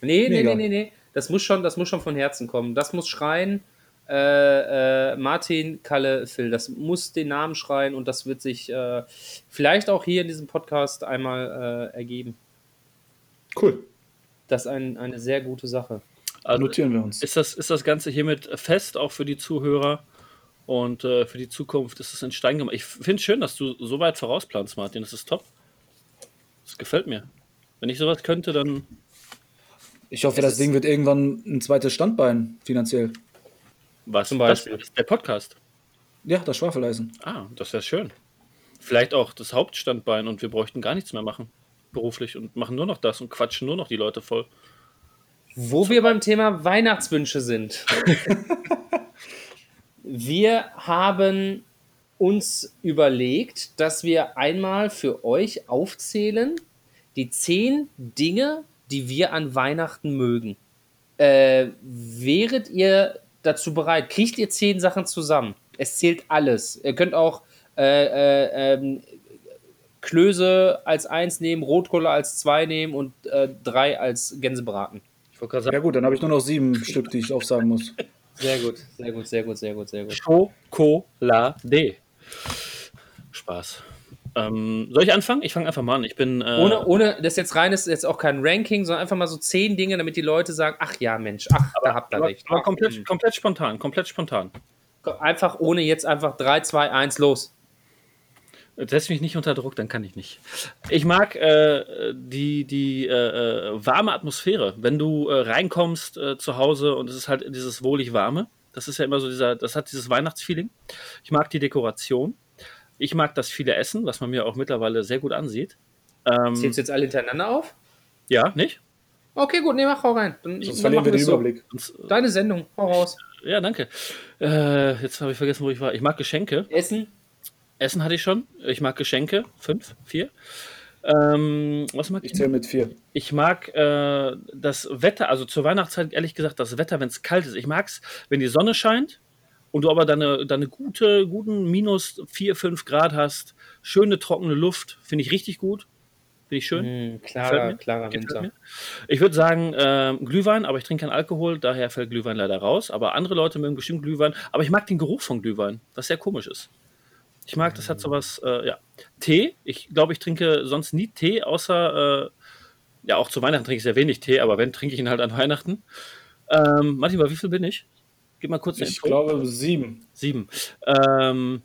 Nee, nee, Mega. nee, nee, nee. Das muss schon, das muss schon von Herzen kommen. Das muss schreien. Äh, äh, Martin, Kalle, Phil. Das muss den Namen schreien und das wird sich äh, vielleicht auch hier in diesem Podcast einmal äh, ergeben. Cool. Das ist ein, eine sehr gute Sache. Also, Notieren wir uns. ist, das, ist das Ganze hiermit fest, auch für die Zuhörer und äh, für die Zukunft ist es in Stein gemacht. Ich finde es schön, dass du so weit vorausplanst, Martin. Das ist top. Das gefällt mir. Wenn ich sowas könnte, dann Ich hoffe, Es das Ding wird irgendwann ein zweites Standbein finanziell. Was Zum Beispiel. Das, der Podcast. Ja, das Schwafeleisen. Ah, das wäre schön. Vielleicht auch das Hauptstandbein und wir bräuchten gar nichts mehr machen. Beruflich und machen nur noch das und quatschen nur noch die Leute voll. Wo wir beim Thema Weihnachtswünsche sind. wir haben uns überlegt, dass wir einmal für euch aufzählen die zehn Dinge, die wir an Weihnachten mögen. Äh, wäret ihr dazu bereit? Kriegt ihr zehn Sachen zusammen? Es zählt alles. Ihr könnt auch äh, äh, ähm, Klöße als eins nehmen, Rotkohle als zwei nehmen und äh, drei als Gänsebraten. Ich wollte gerade Ja gut, dann habe ich nur noch sieben Stück, die ich aufsagen muss. Sehr gut, sehr gut, sehr gut, sehr gut, sehr gut. Schokolade. Spaß. Ähm, soll ich anfangen? Ich fange einfach mal an. Ich bin. Äh, Ohne, ohne, das ist jetzt rein, ist jetzt auch kein Ranking, sondern einfach mal so zehn Dinge, damit die Leute sagen, ach ja, Mensch, ach, da habt ihr aber, recht. aber komplett, hm. komplett spontan. Komplett spontan. Einfach ohne jetzt einfach 3, 2, 1, los. Setz mich nicht unter Druck, dann kann ich nicht. Ich mag äh, die, die äh, äh, warme Atmosphäre. Wenn du äh, reinkommst äh, zu Hause und es ist halt dieses wohlig warme. Das ist ja immer so dieser, das hat dieses Weihnachtsfeeling. Ich mag die Dekoration. Ich mag das viele Essen, was man mir auch mittlerweile sehr gut ansieht. Ähm, Zählst du jetzt alle hintereinander auf? ja, nicht? Okay, gut, nee, mach hau rein. Dann, Sonst dann verlieren wir den so. Überblick. Sonst, äh, Deine Sendung, hau raus. ja, danke. Äh, jetzt habe ich vergessen, wo ich war. Ich mag Geschenke. Essen, Essen hatte ich schon. Ich mag Geschenke. Fünf, vier. Ähm, was mag Ich ich? zähle mit vier. Ich mag äh, das Wetter, also zur Weihnachtszeit ehrlich gesagt, das Wetter, wenn es kalt ist. Ich mag es, wenn die Sonne scheint und du aber deine, deine gute, guten minus 4, 5 Grad hast. Schöne, trockene Luft, finde ich richtig gut. Finde ich schön. Gefällt klarer, klarer Winter. Ich würde sagen ähm, Glühwein, aber ich trinke keinen Alkohol, daher fällt Glühwein leider raus. Aber andere Leute mögen bestimmt Glühwein. Aber ich mag den Geruch von Glühwein, was sehr komisch ist. Ich mag, das hat sowas, äh, ja. Tee, ich glaube, ich trinke sonst nie Tee, außer, äh, ja, auch zu Weihnachten trinke ich sehr wenig Tee, aber wenn, trinke ich ihn halt an Weihnachten. Ähm, Martin, bei wie viel bin ich? Gib mal kurz Ich glaube sieben. Sieben. Ähm,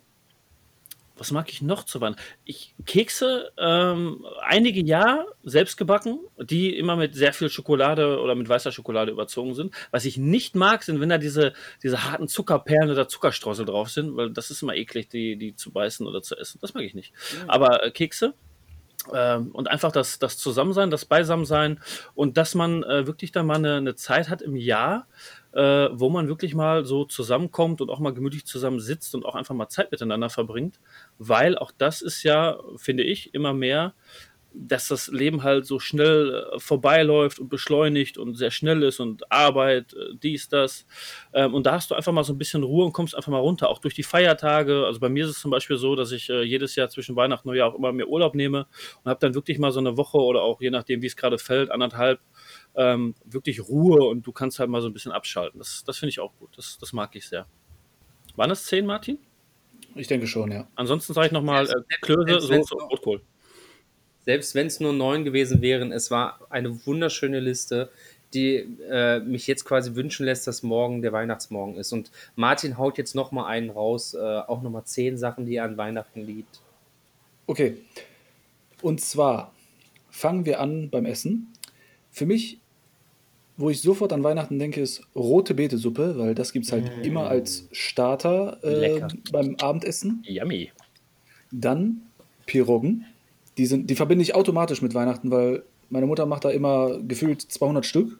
was mag ich noch zu Weihnachten? Ich, Kekse, ähm, einige ja, selbst gebacken, die immer mit sehr viel Schokolade oder mit weißer Schokolade überzogen sind. Was ich nicht mag, sind, wenn da diese, diese harten Zuckerperlen oder Zuckerstreusel drauf sind, weil das ist immer eklig, die, die zu beißen oder zu essen. Das mag ich nicht. Aber äh, Kekse, ähm, und einfach das, das Zusammensein, das Beisammensein und dass man äh, wirklich dann mal eine, eine Zeit hat im Jahr, äh, wo man wirklich mal so zusammenkommt und auch mal gemütlich zusammen sitzt und auch einfach mal Zeit miteinander verbringt, weil auch das ist ja, finde ich, immer mehr, dass das Leben halt so schnell äh, vorbeiläuft und beschleunigt und sehr schnell ist und Arbeit, äh, dies, das. Ähm, und da hast du einfach mal so ein bisschen Ruhe und kommst einfach mal runter, auch durch die Feiertage. Also bei mir ist es zum Beispiel so, dass ich äh, jedes Jahr zwischen Weihnachten und Neujahr auch immer mehr Urlaub nehme und habe dann wirklich mal so eine Woche oder auch je nachdem, wie es gerade fällt, anderthalb, ähm, wirklich Ruhe und du kannst halt mal so ein bisschen abschalten. Das, das finde ich auch gut. Das, das mag ich sehr. Waren es zehn, Martin? Ich denke schon, ja. Ansonsten sage ich nochmal äh, Selbst- Klöße, Soße und noch- Rotkohl. Selbst wenn es nur neun gewesen wären, es war eine wunderschöne Liste, die äh, mich jetzt quasi wünschen lässt, dass morgen der Weihnachtsmorgen ist. Und Martin haut jetzt noch mal einen raus, äh, auch noch mal zehn Sachen, die er an Weihnachten liebt. Okay. Und zwar fangen wir an beim Essen. Für mich, wo ich sofort an Weihnachten denke, ist rote Betesuppe, weil das gibt es halt immer als Starter äh, beim Abendessen. Yummy. Dann Piroggen. Die, sind, die verbinde ich automatisch mit Weihnachten, weil meine Mutter macht da immer gefühlt 200 Stück.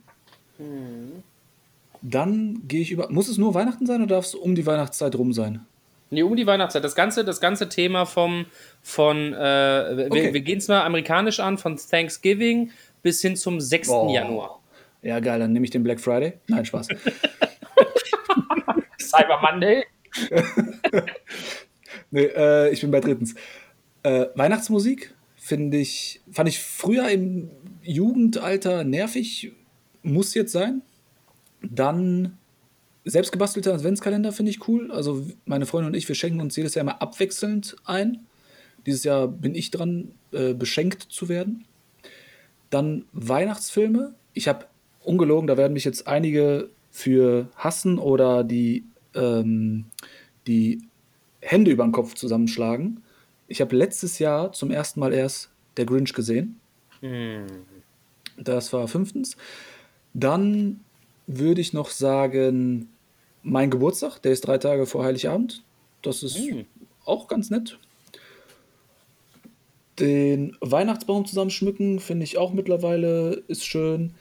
Dann gehe ich über. Muss es nur Weihnachten sein oder darf es um die Weihnachtszeit rum sein? Nee, um die Weihnachtszeit. Das ganze, das ganze Thema vom, von, äh, wir, Okay. wir gehen es mal amerikanisch an, von Thanksgiving bis hin zum 6. Oh. Januar. Ja, geil, dann nehme ich den Black Friday. Nein, Spaß. Cyber Monday. nee, äh, ich bin bei drittens. Äh, Weihnachtsmusik finde ich, fand ich früher im Jugendalter nervig, muss jetzt sein. Dann selbstgebastelter Adventskalender finde ich cool. Also meine Freundin und ich, wir schenken uns jedes Jahr mal abwechselnd ein. Dieses Jahr bin ich dran, äh, beschenkt zu werden. Dann Weihnachtsfilme. Ich habe ungelogen, da werden mich jetzt einige für hassen oder die, ähm, die Hände über den Kopf zusammenschlagen. Ich habe letztes Jahr zum ersten Mal erst Der Grinch gesehen. Hm. Das war fünftens. Dann würde ich noch sagen, mein Geburtstag, der ist drei Tage vor Heiligabend. Das ist Hm. auch ganz nett. Den Weihnachtsbaum zusammenschmücken finde ich auch mittlerweile ist schön.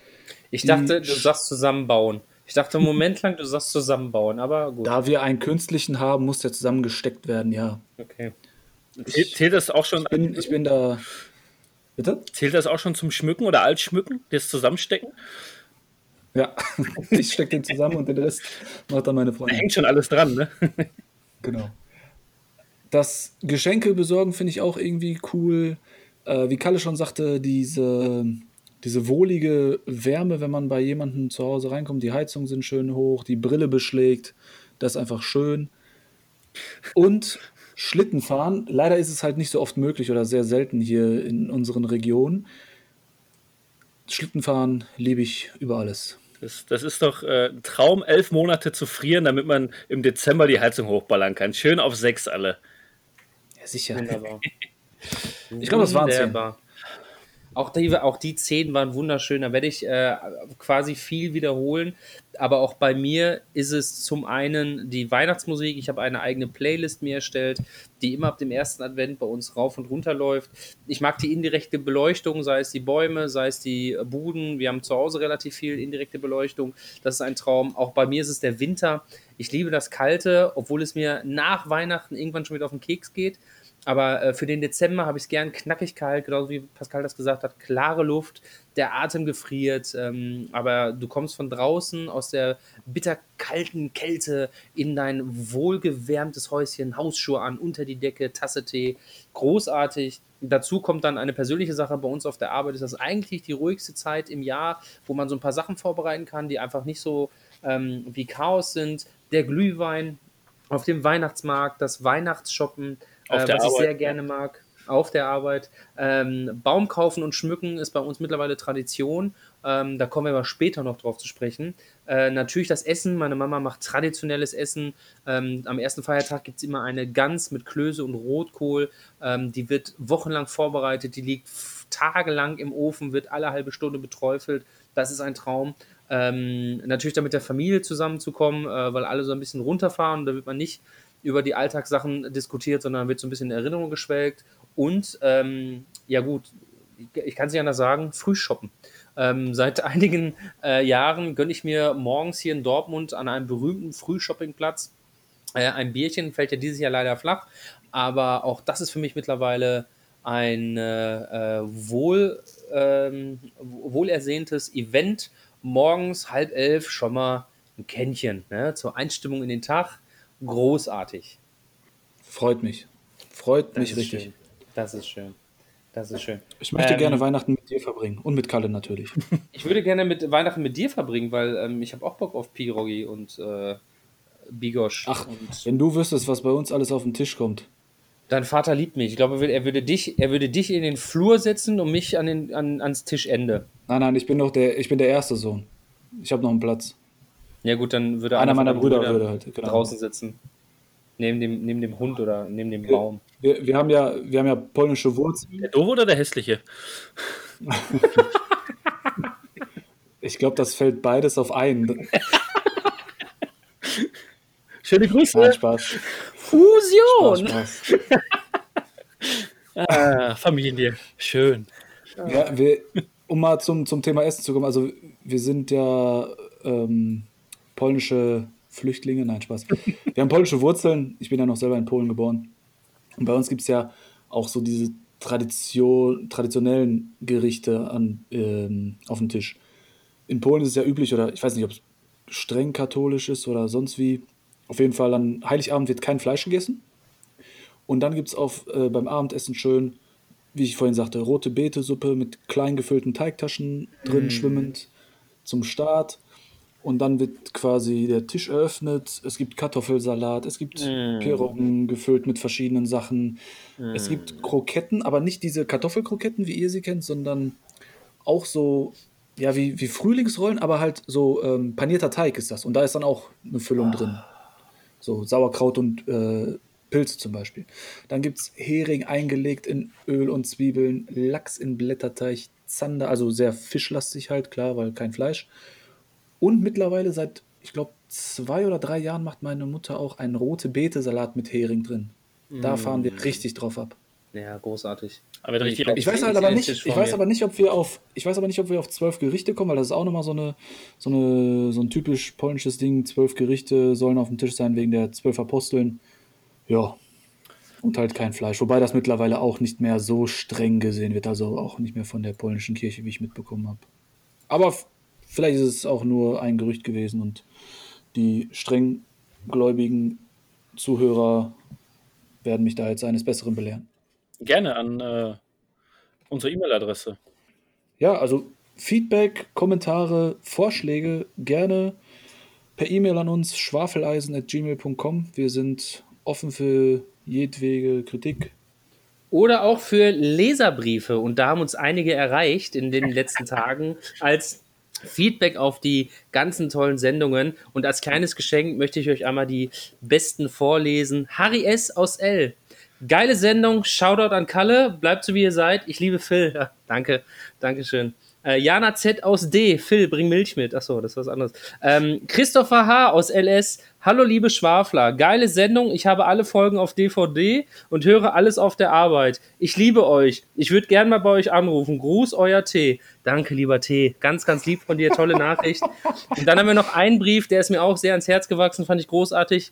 Ich dachte, du sagst zusammenbauen. Ich dachte einen Moment lang, du sagst zusammenbauen, aber gut. Da wir einen künstlichen haben, muss der zusammengesteckt werden, ja. Okay. Zählt, zählt das auch schon, Ich bin, ich bin da. Bitte? zählt das auch schon zum Schmücken oder als Schmücken, das Zusammenstecken? Ja, ich stecke den zusammen und den Rest macht dann meine Da Freundin. hängt schon alles dran, ne? Genau. Das Geschenke besorgen finde ich auch irgendwie cool. Äh, wie Kalle schon sagte, diese, diese wohlige Wärme, wenn man bei jemandem zu Hause reinkommt. Die Heizungen sind schön hoch, die Brille beschlägt. Das ist einfach schön. Und Schlittenfahren. Leider ist es halt nicht so oft möglich oder sehr selten hier in unseren Regionen. Schlittenfahren liebe ich über alles. Das, das ist doch äh, ein Traum, elf Monate zu frieren, damit man im Dezember die Heizung hochballern kann. Schön auf sechs alle. Ja, sicher. Wunderbar. Ich glaube, das waren zehn. Auch die, auch die zehn waren wunderschön. Da werde ich äh, quasi viel wiederholen. Aber auch bei mir ist es zum einen die Weihnachtsmusik. Ich habe eine eigene Playlist mir erstellt, die immer ab dem ersten Advent bei uns rauf und runter läuft. Ich mag die indirekte Beleuchtung, sei es die Bäume, sei es die Buden. Wir haben zu Hause relativ viel indirekte Beleuchtung. Das ist ein Traum. Auch bei mir ist es der Winter. Ich liebe das Kalte, obwohl es mir nach Weihnachten irgendwann schon wieder auf den Keks geht. Aber äh, für den Dezember habe ich es gern knackig kalt, genauso wie Pascal das gesagt hat, klare Luft, der Atem gefriert, ähm, aber du kommst von draußen aus der bitterkalten Kälte in dein wohlgewärmtes Häuschen, Hausschuhe an, unter die Decke, Tasse Tee, großartig. Dazu kommt dann eine persönliche Sache bei uns auf der Arbeit, ist das eigentlich die ruhigste Zeit im Jahr, wo man so ein paar Sachen vorbereiten kann, die einfach nicht so ähm, wie Chaos sind. Der Glühwein auf dem Weihnachtsmarkt, das Weihnachtsshoppen, Auf äh, der was ich Arbeit. sehr gerne mag. Auf der Arbeit. Ähm, Baum kaufen und schmücken ist bei uns mittlerweile Tradition. Ähm, da kommen wir aber später noch drauf zu sprechen. Äh, natürlich das Essen. Meine Mama macht traditionelles Essen. Ähm, am ersten Feiertag gibt es immer eine Gans mit Klöße und Rotkohl. Ähm, die wird wochenlang vorbereitet. Die liegt tagelang im Ofen, wird alle halbe Stunde beträufelt. Das ist ein Traum. Ähm, natürlich dann mit der Familie zusammenzukommen, äh, weil alle so ein bisschen runterfahren. Da wird man nicht über die Alltagssachen diskutiert, sondern wird so ein bisschen in Erinnerung geschwelgt. Und ähm, ja gut, ich, kann es nicht anders sagen, Frühshoppen. Ähm, seit einigen äh, Jahren gönne ich mir morgens hier in Dortmund an einem berühmten Frühshoppingplatz äh, ein Bierchen, fällt ja dieses Jahr leider flach, aber auch das ist für mich mittlerweile ein äh, äh, wohl, ähm, wohlersehntes Event. Morgens halb elf schon mal ein Kännchen ne, zur Einstimmung in den Tag. Großartig. Freut mich. Freut Das mich richtig. schön. Das ist schön. Das ist schön. Ich möchte Ähm, gerne Weihnachten mit dir verbringen. Und mit Kalle natürlich. Ich würde gerne mit Weihnachten mit dir verbringen, weil ähm, ich habe auch Bock auf Pirogi und äh, Bigosch. Ach, und wenn du wüsstest, was bei uns alles auf den Tisch kommt. dein Vater liebt mich. Ich glaube, er würde- er würde dich, er würde dich in den Flur setzen und mich an den, an, ans Tischende. Nein, nein, ich bin noch der, ich bin der erste Sohn. Ich habe noch einen Platz. Ja gut, dann würde Einer von meiner Brüder Brüdern würde halt, genau. draußen sitzen. Neben dem, neben dem Hund oder neben dem Baum. Wir, wir, haben ja, wir haben ja polnische Wurzeln. Der doofe oder der hässliche? Ich glaube, das fällt beides auf einen. Schöne Grüße. Nein, Spaß. Spaß, Fusion! Spaß. Ah, Familie. Schön. Ja, wir, um mal zum, zum Thema Essen zu kommen, also wir sind ja ähm, polnische Flüchtlinge, nein, Spaß. Wir haben polnische Wurzeln, ich bin ja noch selber in Polen geboren. Und bei uns gibt es ja auch so diese Tradition, traditionellen Gerichte an, ähm, auf dem Tisch. In Polen ist es ja üblich, oder ich weiß nicht, ob es streng katholisch ist oder sonst wie. Auf jeden Fall an Heiligabend wird kein Fleisch gegessen. Und dann gibt es äh, beim Abendessen schön, wie ich vorhin sagte, rote Beetesuppe mit klein gefüllten Teigtaschen drin schwimmend zum Start. Und dann wird quasi der Tisch eröffnet. Es gibt Kartoffelsalat, es gibt Piroggen gefüllt mit verschiedenen Sachen. Es gibt Kroketten, aber nicht diese Kartoffelkroketten, wie ihr sie kennt, sondern auch so, ja, wie, wie Frühlingsrollen, aber halt so ähm, panierter Teig ist das. Und da ist dann auch eine Füllung drin. So Sauerkraut und äh, Pilze zum Beispiel. Dann gibt es Hering eingelegt in Öl und Zwiebeln, Lachs in Blätterteig, Zander, also sehr fischlastig halt, klar, weil kein Fleisch. Und mittlerweile seit, ich glaube, zwei oder drei Jahren macht meine Mutter auch einen rote Beete-Salat mit Hering drin. Da fahren wir richtig drauf ab. Ja, großartig. Aber Ich glaub, Ich weiß Ich halt aber nicht, ich weiß mir. aber nicht, ob wir auf, ich weiß aber nicht, ob wir auf zwölf Gerichte kommen, weil das ist auch nochmal so eine, so eine, so ein typisch polnisches Ding. Zwölf Gerichte sollen auf dem Tisch sein wegen der zwölf Aposteln. Ja. Und halt kein Fleisch. Wobei das mittlerweile auch nicht mehr so streng gesehen wird, also auch nicht mehr von der polnischen Kirche, wie ich mitbekommen habe. Aber vielleicht ist es auch nur ein Gerücht gewesen und die strenggläubigen Zuhörer werden mich da jetzt eines Besseren belehren. gerne an äh, unsere E-Mail-Adresse. Ja, also Feedback, Kommentare, Vorschläge gerne per E-Mail an uns schwafeleisen.gmail.com. Wir sind offen für jedwege Kritik. Oder auch für Leserbriefe. Und da haben uns einige erreicht in den letzten Tagen als Feedback auf die ganzen tollen Sendungen. Und als kleines Geschenk möchte ich euch einmal die besten vorlesen. Harry S. aus L. Geile Sendung. Shoutout an Kalle. Bleibt so wie ihr seid. Ich liebe Phil. Ja, danke. Dankeschön. Äh, Jana Z aus D. Phil, bring Milch mit. Achso, das ist was anderes. Ähm, Christopher H. aus LS. Hallo, liebe Schwafler. Geile Sendung. Ich habe alle Folgen auf DVD und höre alles auf der Arbeit. Ich liebe euch. Ich würde gern mal bei euch anrufen. Gruß, euer T. Danke, lieber T. Ganz, ganz lieb von dir. Tolle Nachricht. Und dann haben wir noch einen Brief, der ist mir auch sehr ans Herz gewachsen. Fand ich großartig.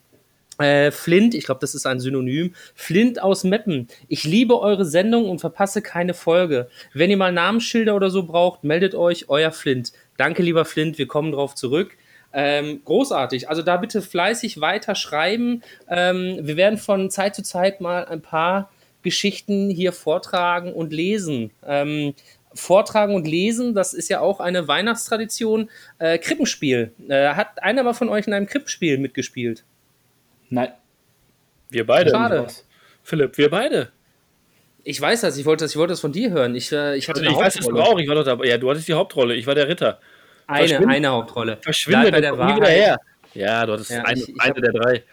Äh, Flint, ich glaube, das ist ein Synonym. Flint aus Meppen. Ich liebe eure Sendung und verpasse keine Folge. Wenn ihr mal Namensschilder oder so braucht, meldet euch, euer Flint. Danke, lieber Flint, wir kommen drauf zurück. Ähm, großartig. Also da bitte fleißig weiter schreiben. Ähm, wir werden von Zeit zu Zeit mal ein paar Geschichten hier vortragen und lesen. Ähm, vortragen und lesen, das ist ja auch eine Weihnachtstradition. Äh, Krippenspiel. Äh, hat einer mal von euch in einem Krippenspiel mitgespielt? Nein. Wir beide. Schade. Philipp, wir beide. Ich weiß das, ich wollte das, ich wollte das von dir hören. Ich, äh, ich hatte Ich eine weiß Hauptrolle. auch. Ich war doch dabei. Ja, du hattest die Hauptrolle. Ich war der Ritter. Eine, eine Hauptrolle. Verschwinde, der nie wieder Wahrheit. her. Ja, du hattest Ja, eine, ich- ich eine hab- der drei.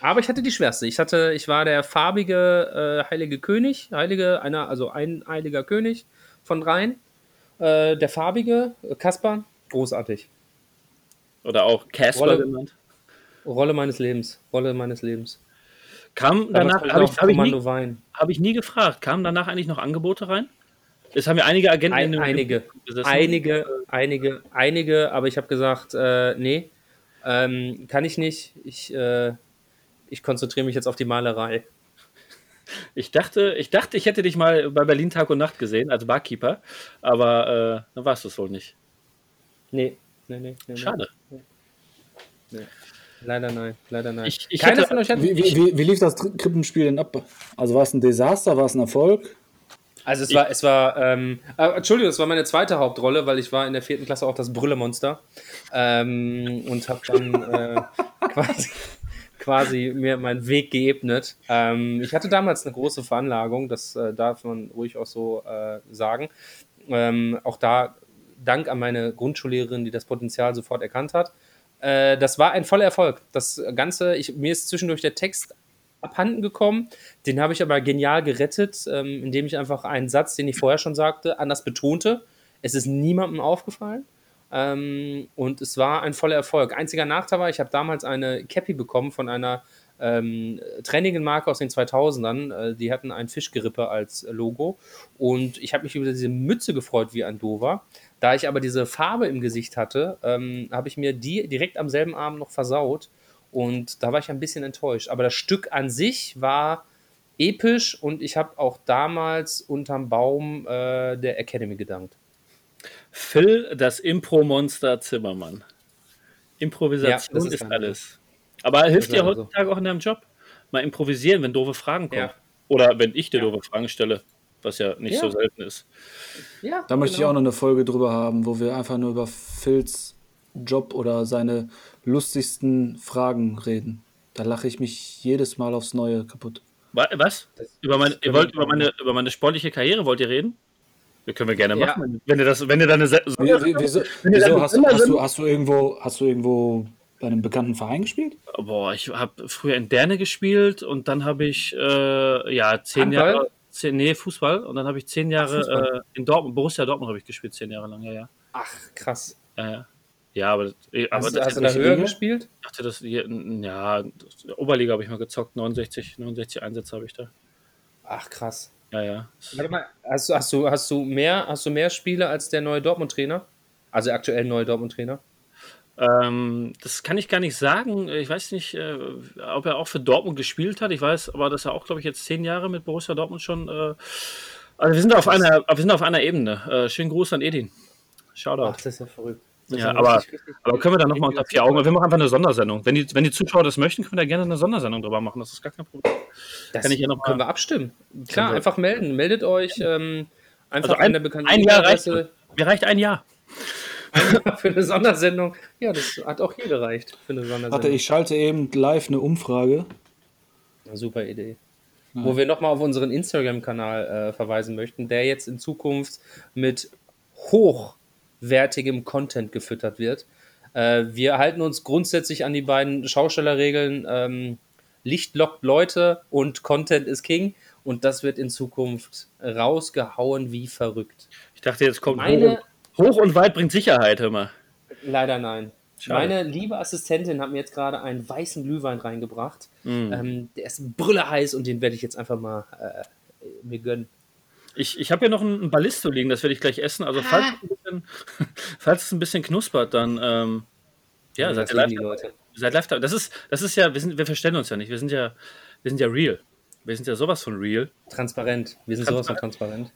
Aber ich hatte die schwerste. Ich hatte, ich war der farbige äh, heilige König, heilige, einer, also ein heiliger König von dreien. Äh, der farbige, äh, Kaspar, großartig. Oder auch Casper genannt. Rolle meines Lebens, Rolle meines Lebens. Kam danach, habe ich, hab ich, nie- Wein. hab ich nie gefragt, kamen danach eigentlich noch Angebote rein? Es haben ja einige Agenten Ein, in einige, gesessen. einige, einige, einige, aber ich habe gesagt, äh, nee, ähm, kann ich nicht. Ich, äh, ich konzentriere mich jetzt auf die Malerei. Ich dachte, ich dachte, ich hätte dich mal bei Berlin Tag und Nacht gesehen als Barkeeper, aber äh, dann warst du es wohl nicht. Nee, nee, nee. nee Schade. Nee. Leider nein, leider nein. Ich- ich Keiner hätte- von euch hat. Wie, wie, wie, wie lief das Krippenspiel denn ab? Also war es ein Desaster, war es ein Erfolg? Also es war, es war, ähm, äh, Entschuldigung, es war meine zweite Hauptrolle, weil ich war in der vierten Klasse auch das Brüllemonster ähm, und habe dann äh, quasi, quasi mir meinen Weg geebnet. Ähm, ich hatte damals eine große Veranlagung, das äh, darf man ruhig auch so äh, sagen. Ähm, auch da Dank an meine Grundschullehrerin, die das Potenzial sofort erkannt hat. Äh, das war ein voller Erfolg. Das Ganze, ich, mir ist zwischendurch der Text abhanden gekommen. Den habe ich aber genial gerettet, ähm, indem ich einfach einen Satz, den ich vorher schon sagte, anders betonte. Es ist niemandem aufgefallen. Ähm, und es war ein voller Erfolg. Einziger Nachteil war, ich habe damals eine Cappy bekommen von einer ähm, Training-Marke aus den 2000ern. Äh, die hatten ein Fischgerippe als Logo. Und ich habe mich über diese Mütze gefreut wie ein Dover. Da ich aber diese Farbe im Gesicht hatte, ähm, habe ich mir die direkt am selben Abend noch versaut. Und da war ich ein bisschen enttäuscht. Aber das Stück an sich war episch und ich habe auch damals unterm Baum äh, der Academy gedankt. Phil, das Impro-Monster Zimmermann. Improvisation Ja, ist ist, alles. Aber hilft dir leider so. heutzutage auch in deinem Job? Mal improvisieren, wenn doofe Fragen kommen. Ja. Oder wenn ich dir doofe Fragen stelle, was ja nicht Ja. so selten ist. Ja, Da möchte ich genau. auch noch eine Folge drüber haben, wo wir einfach nur über Phils Job oder seine lustigsten Fragen reden. Da lache ich mich jedes Mal aufs Neue kaputt. Wa- Was? Über meine, ihr wollt über meine, über meine sportliche Karriere wollt ihr reden? Wir können wir gerne Ja. machen. Wenn ihr das, wenn ihr dann eine Wie, wie, wieso Wenn wieso dann hast, hast, du, hast, du irgendwo, hast du irgendwo bei einem bekannten Verein gespielt? Boah, ich habe früher in Derne gespielt und dann habe ich äh, ja zehn Handball? Jahre, zehn, nee Fußball und dann habe ich zehn Jahre Fußball. äh, in Dortmund, Borussia Dortmund habe ich gespielt, zehn Jahre lang, ja, ja, Ach, krass. ja, ja. Ja, aber, äh, aber Hast, das, hast du da höher Liga? gespielt? ich dachte, das hier, ja, Oberliga habe ich mal gezockt, 69, 69 Einsätze habe ich da. Ach, krass. Ja, ja. Warte mal, hast du, hast du, hast du mehr, hast du mehr Spiele als der neue Dortmund-Trainer? Also aktuell neue Dortmund-Trainer? Ähm, das kann ich gar nicht sagen. Ich weiß nicht, äh, ob er auch für Dortmund gespielt hat. Ich weiß aber, dass er auch, glaube ich, jetzt zehn Jahre mit Borussia Dortmund schon. Äh, also wir sind auf einer, wir sind auf einer Ebene. Äh, schönen Gruß an Edin. Shoutout. Ach, das ist ja verrückt. Das Ja, aber- richtig, richtig- Aber können wir dann nochmal unter vier Augen? Wir machen einfach eine Sondersendung. Wenn die, wenn die Zuschauer das möchten, können wir da gerne eine Sondersendung drüber machen. Das ist gar kein Problem. Das kann ich ja noch können wir abstimmen. Klar, wir- einfach melden. Meldet euch ähm, einfach Also ein- an der bekannten Ein Jahr reicht. Mir reicht ein Jahr. für eine Sondersendung. Ja, das hat auch hier gereicht für eine Sondersendung. Warte, ich schalte eben live eine Umfrage. Eine super Idee. Wo wir nochmal auf unseren Instagram-Kanal äh, verweisen möchten, der jetzt in Zukunft mit hochwertigem Content gefüttert wird. Äh, wir halten uns grundsätzlich an die beiden Schaustellerregeln. Ähm, Licht lockt Leute und Content ist King. Und das wird in Zukunft rausgehauen wie verrückt. Ich dachte, jetzt kommt Meine- hoch, und weit bringt Sicherheit, hör mal. Leider nein. Schade. Meine liebe Assistentin hat mir jetzt gerade einen weißen Glühwein reingebracht. Mm. Ähm, der ist brülle heiß und den werde ich jetzt einfach mal äh, mir gönnen. Ich, ich habe hier noch ein, ein Ballisto liegen, das werde ich gleich essen. Also falls, es ein bisschen, falls es ein bisschen knuspert, dann ähm, ja, seid das ihr live die. Leute. Seid live dabei. Das ist, das ist ja, wir, sind, wir verstellen uns ja nicht. Wir sind ja, wir sind ja real. Wir sind ja sowas von real. Transparent. Wir sind sowas von transparent.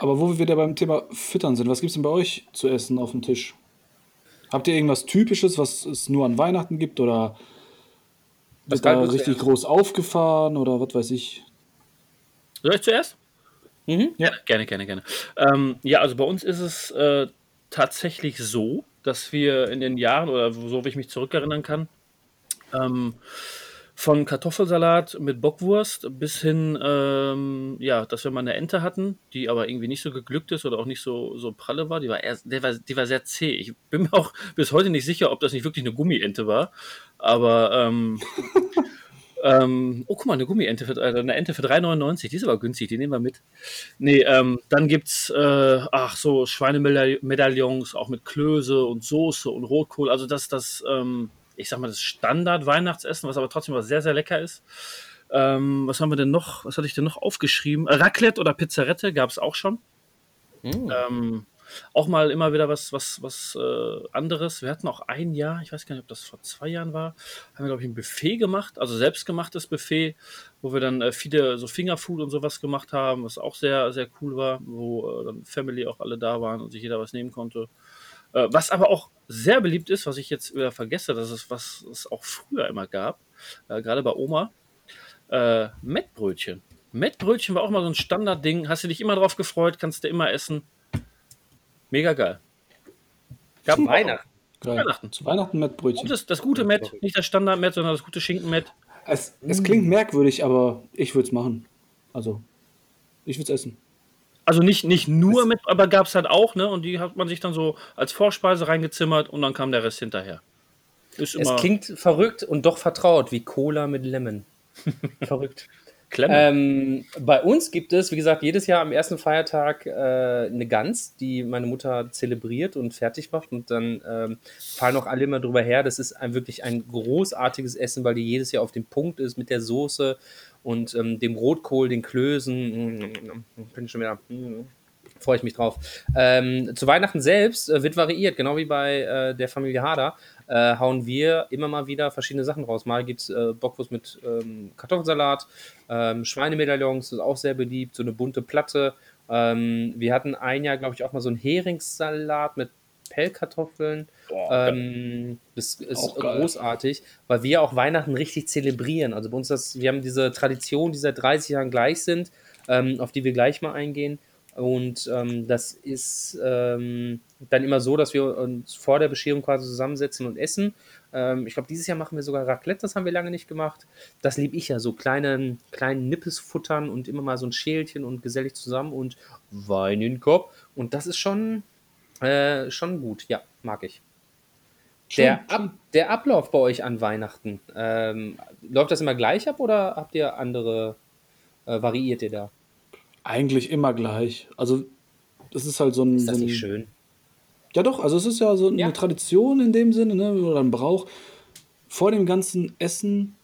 Aber wo wir wieder beim Thema Füttern sind, was gibt es denn bei euch zu essen auf dem Tisch? Habt ihr irgendwas Typisches, was es nur an Weihnachten gibt oder Was wird da richtig groß aufgefahren oder was weiß ich? Soll ich zuerst? Mhm. Ja, gerne, gerne, gerne. Ähm, ja, also bei uns ist es äh, tatsächlich so, dass wir in den Jahren, oder so wie ich mich zurückerinnern kann, ähm, von Kartoffelsalat mit Bockwurst bis hin, ähm, ja, dass wir mal eine Ente hatten, die aber irgendwie nicht so geglückt ist oder auch nicht so, so pralle war. Die war, eher, der war. die war sehr zäh. Ich bin mir auch bis heute nicht sicher, ob das nicht wirklich eine Gummiente war. Aber ähm, ähm, oh, guck mal, eine Gummiente, für, äh, eine Ente für 3,99. Die ist aber günstig, die nehmen wir mit. Nee, ähm, dann gibt's, äh, ach so, Schweinemedaillons, auch mit Klöße und Soße und Rotkohl. Also das, das, ähm, ich sag mal, das Standard-Weihnachtsessen, was aber trotzdem was sehr, sehr lecker ist. Ähm, was haben wir denn noch? Was hatte ich denn noch aufgeschrieben? Äh, Raclette oder Pizzarette gab es auch schon. Mhm. Ähm, auch mal immer wieder was, was, was äh, anderes. Wir hatten auch ein Jahr, ich weiß gar nicht, ob das vor zwei Jahren war, haben wir, glaube ich, ein Buffet gemacht, also selbstgemachtes Buffet, wo wir dann äh, viele so Fingerfood und sowas gemacht haben, was auch sehr, sehr cool war, wo äh, dann Family auch alle da waren und sich jeder was nehmen konnte. Äh, was aber auch sehr beliebt ist, was ich jetzt wieder vergesse, das ist, was es auch früher immer gab, äh, gerade bei Oma, äh, Mettbrötchen. Mettbrötchen war auch mal so ein Standardding. Hast du dich immer drauf gefreut, kannst du immer essen. Mega geil. Gab Zu Weihnachten. Geil. Weihnachten. Zu Weihnachten mit Brötchen. Das, das gute Met, nicht das Standard-Met, sondern das gute Schinken-Met. Es, es klingt merkwürdig, aber ich würde es machen. Also, ich würde es essen. Also nicht, nicht nur mit, aber gab es halt auch, ne? Und die hat man sich dann so als Vorspeise reingezimmert und dann kam der Rest hinterher. Ist Es immer klingt verrückt und doch vertraut, wie Cola mit Lemon. verrückt. Ähm, bei uns gibt es, wie gesagt, jedes Jahr am ersten Feiertag äh, eine Gans, die meine Mutter zelebriert und fertig macht. Und dann ähm, fallen auch alle immer drüber her. Das ist ein, wirklich ein großartiges Essen, weil die jedes Jahr auf dem Punkt ist mit der Soße und ähm, dem Rotkohl, den Klößen. Mm, Bin ich schon wieder. mm, Freue ich mich drauf. Ähm, zu Weihnachten selbst äh, wird variiert, genau wie bei äh, der Familie Hader. Äh, hauen wir immer mal wieder verschiedene Sachen raus. Mal gibt es äh, Bockwurst mit ähm, Kartoffelsalat, ähm, Schweinemedaillons, ist auch sehr beliebt, so eine bunte Platte. Ähm, wir hatten ein Jahr, glaube ich, auch mal so einen Heringssalat mit Pellkartoffeln. Boah, Ähm, das ist großartig, weil wir auch Weihnachten richtig zelebrieren. Also bei uns das, wir haben diese Tradition, die seit 30 Jahren gleich sind, ähm, auf die wir gleich mal eingehen. Und ähm, das ist ähm, dann immer so, dass wir uns vor der Bescherung quasi zusammensetzen und essen. Ähm, ich glaube, dieses Jahr machen wir sogar Raclette, das haben wir lange nicht gemacht. Das liebe ich ja, so kleinen, kleinen Nippes futtern und immer mal so ein Schälchen und gesellig zusammen und Wein in den Kopf. Und das ist schon, äh, schon gut, ja, mag ich. Der, Ab, der Ablauf bei euch an Weihnachten, ähm, läuft das immer gleich ab oder habt ihr andere, äh, variiert ihr da? Eigentlich immer gleich. Also, das ist halt so ein. Ist das so ein nicht schön? Ja, doch, also es ist ja so eine Ja. Tradition in dem Sinne, ne, oder ein Brauch. Vor dem ganzen Essen,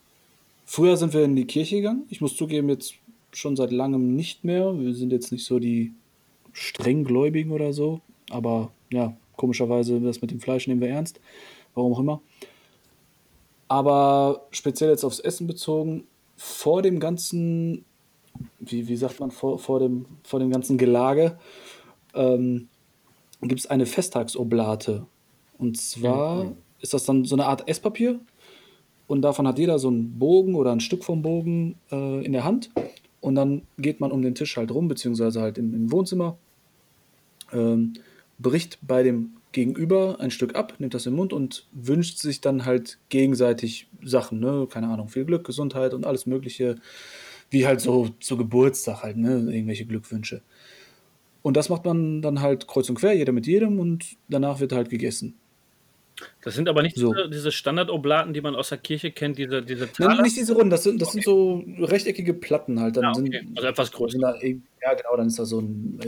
früher sind wir in die Kirche gegangen. Ich muss zugeben, jetzt schon seit langem nicht mehr. Wir sind jetzt nicht so die strenggläubigen oder so. Aber ja, komischerweise, das mit dem Fleisch nehmen wir ernst. Warum auch immer. Aber speziell jetzt aufs Essen bezogen, vor dem ganzen, wie, wie sagt man, vor, vor, dem, vor dem ganzen Gelage, ähm, gibt es eine Festtagsoblate. Und zwar ist das dann so eine Art Esspapier. Und davon hat jeder so einen Bogen oder ein Stück vom Bogen äh, in der Hand. Und dann geht man um den Tisch halt rum, beziehungsweise halt im, im Wohnzimmer, ähm, bricht bei dem Gegenüber ein Stück ab, nimmt das im Mund und wünscht sich dann halt gegenseitig Sachen, ne? Keine Ahnung, viel Glück, Gesundheit und alles Mögliche, wie halt so zu Geburtstag halt, ne? Irgendwelche Glückwünsche. Und das macht man dann halt kreuz und quer, jeder mit jedem und danach wird halt gegessen. Das sind aber nicht So. diese, diese Standardoblaten, die man aus der Kirche kennt, diese, diese Nein, nicht diese Runden, das sind, das sind so rechteckige Platten halt. Dann Ah, okay. sind, Also etwas größer. da, ja, genau, dann ist da so ein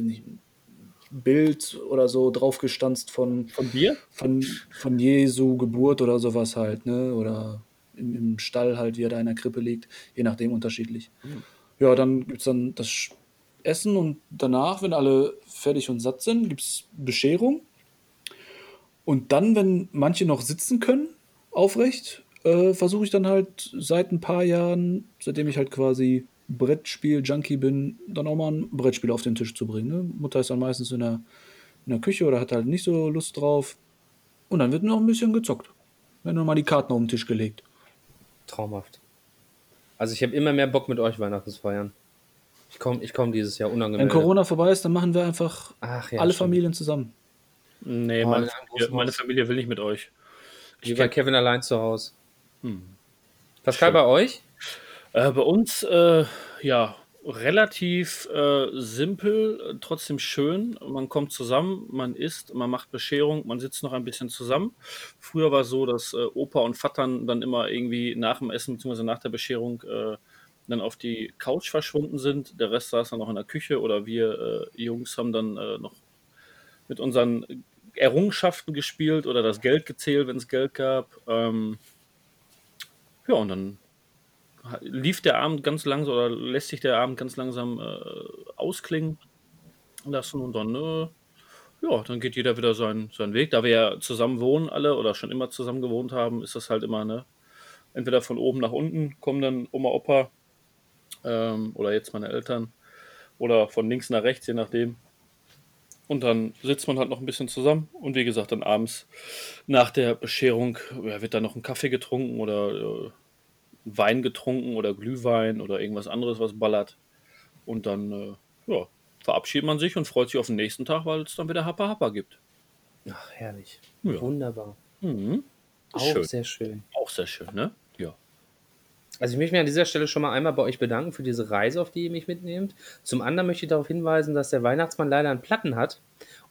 Bild oder so draufgestanzt von, Von Bier? von, von Jesu Geburt oder sowas halt, ne? Oder im, im Stall halt, wie er da in der Krippe liegt, je nachdem unterschiedlich. Ja, dann gibt es dann das Essen und danach, wenn alle fertig und satt sind, gibt es Bescherung. Und dann, wenn manche noch sitzen können, aufrecht, äh, versuche ich dann halt seit ein paar Jahren, seitdem ich halt quasi Brettspiel-Junkie bin, dann auch mal ein Brettspiel auf den Tisch zu bringen. Ne? Mutter ist dann meistens in der, in der Küche oder hat halt nicht so Lust drauf. Und dann wird noch ein bisschen gezockt. Werden noch mal die Karten auf den Tisch gelegt. Traumhaft. Also ich habe immer mehr Bock mit euch Weihnachten zu feiern. Ich komme ich komm dieses Jahr Wenn unangemeldet. Corona vorbei ist, dann machen wir einfach Ach ja, alle stimmt. Familien zusammen. Nee, Oh, meine, Familie, meine. Familie will nicht mit euch. Wie bei Kevin allein zu Hause. Hm. Pascal, Schön. bei euch? Äh, bei uns, äh, ja, relativ äh, simpel, äh, trotzdem schön. Man kommt zusammen, man isst, man macht Bescherung, man sitzt noch ein bisschen zusammen. Früher war es so, dass äh, Opa und Vattern dann immer irgendwie nach dem Essen bzw. nach der Bescherung äh, dann auf die Couch verschwunden sind. Der Rest saß dann noch in der Küche oder wir äh, Jungs haben dann äh, noch mit unseren Errungenschaften gespielt oder das Geld gezählt, wenn es Geld gab. Ähm, ja, und dann lief der Abend ganz langsam oder lässt sich der Abend ganz langsam äh, ausklingen lassen und dann, äh, ja, dann geht jeder wieder seinen, seinen Weg. Da wir ja zusammen wohnen alle oder schon immer zusammen gewohnt haben, ist das halt immer, ne, entweder von oben nach unten kommen dann Oma, Opa ähm, oder jetzt meine Eltern oder von links nach rechts, je nachdem. Und dann sitzt man halt noch ein bisschen zusammen und wie gesagt, dann abends nach der Bescherung ja, wird dann noch ein Kaffee getrunken oder äh, Wein getrunken oder Glühwein oder irgendwas anderes, was ballert. Und dann äh, ja, verabschiedet man sich und freut sich auf den nächsten Tag, weil es dann wieder Happa Happa gibt. Ach, herrlich. Ja. Wunderbar. Mhm. Auch Schön. sehr schön. Auch sehr schön, ne? Ja. Also ich möchte mich an dieser Stelle schon mal einmal bei euch bedanken für diese Reise, auf die ihr mich mitnehmt. Zum anderen möchte ich darauf hinweisen, dass der Weihnachtsmann leider einen Platten hat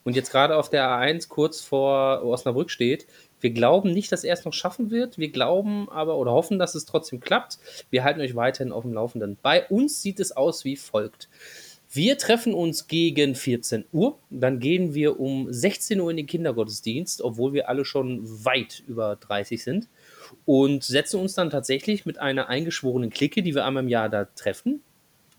und jetzt gerade auf der A1 kurz vor Osnabrück steht. Wir glauben nicht, dass er es noch schaffen wird. Wir glauben aber oder hoffen, dass es trotzdem klappt. Wir halten euch weiterhin auf dem Laufenden. Bei uns sieht es aus wie folgt. Wir treffen uns gegen 14 Uhr, dann gehen wir um 16 Uhr in den Kindergottesdienst, obwohl wir alle schon weit über 30 sind und setzen uns dann tatsächlich mit einer eingeschworenen Clique, die wir einmal im Jahr da treffen,